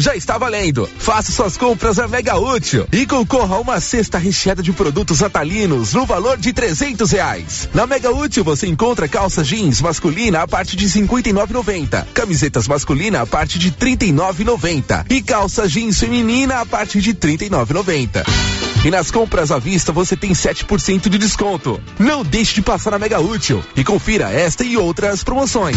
Já está valendo. Faça suas compras a Mega Útil e concorra a uma cesta recheada de produtos natalinos no valor de trezentos reais. Na Mega Útil você encontra calça jeans masculina a partir de cinquenta e camisetas masculina a partir de trinta e e calça jeans feminina a partir de trinta e E nas compras à vista você tem 7% de desconto. Não deixe de passar na Mega Útil e confira esta e outras promoções.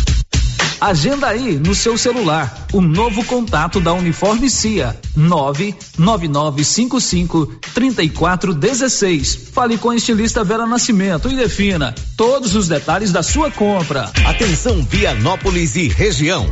Agenda aí no seu celular o novo contato da Uniforme CIA 99955 3416. Fale com a estilista Vera Nascimento e defina todos os detalhes da sua compra. Atenção Vianópolis e região.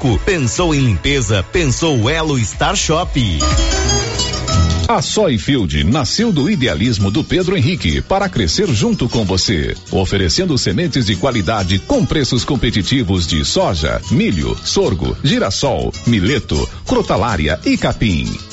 985372345. Pensou em limpeza? Pensou Elo Star Shop. A Soyfield nasceu do idealismo do Pedro Henrique para crescer junto com você, oferecendo sementes de qualidade com preços competitivos de soja, milho, sorgo, girassol, mileto, crotalária e capim.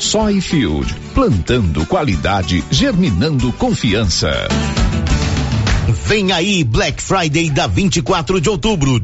Soyfield, plantando qualidade, germinando confiança. Vem aí Black Friday da 24 de outubro.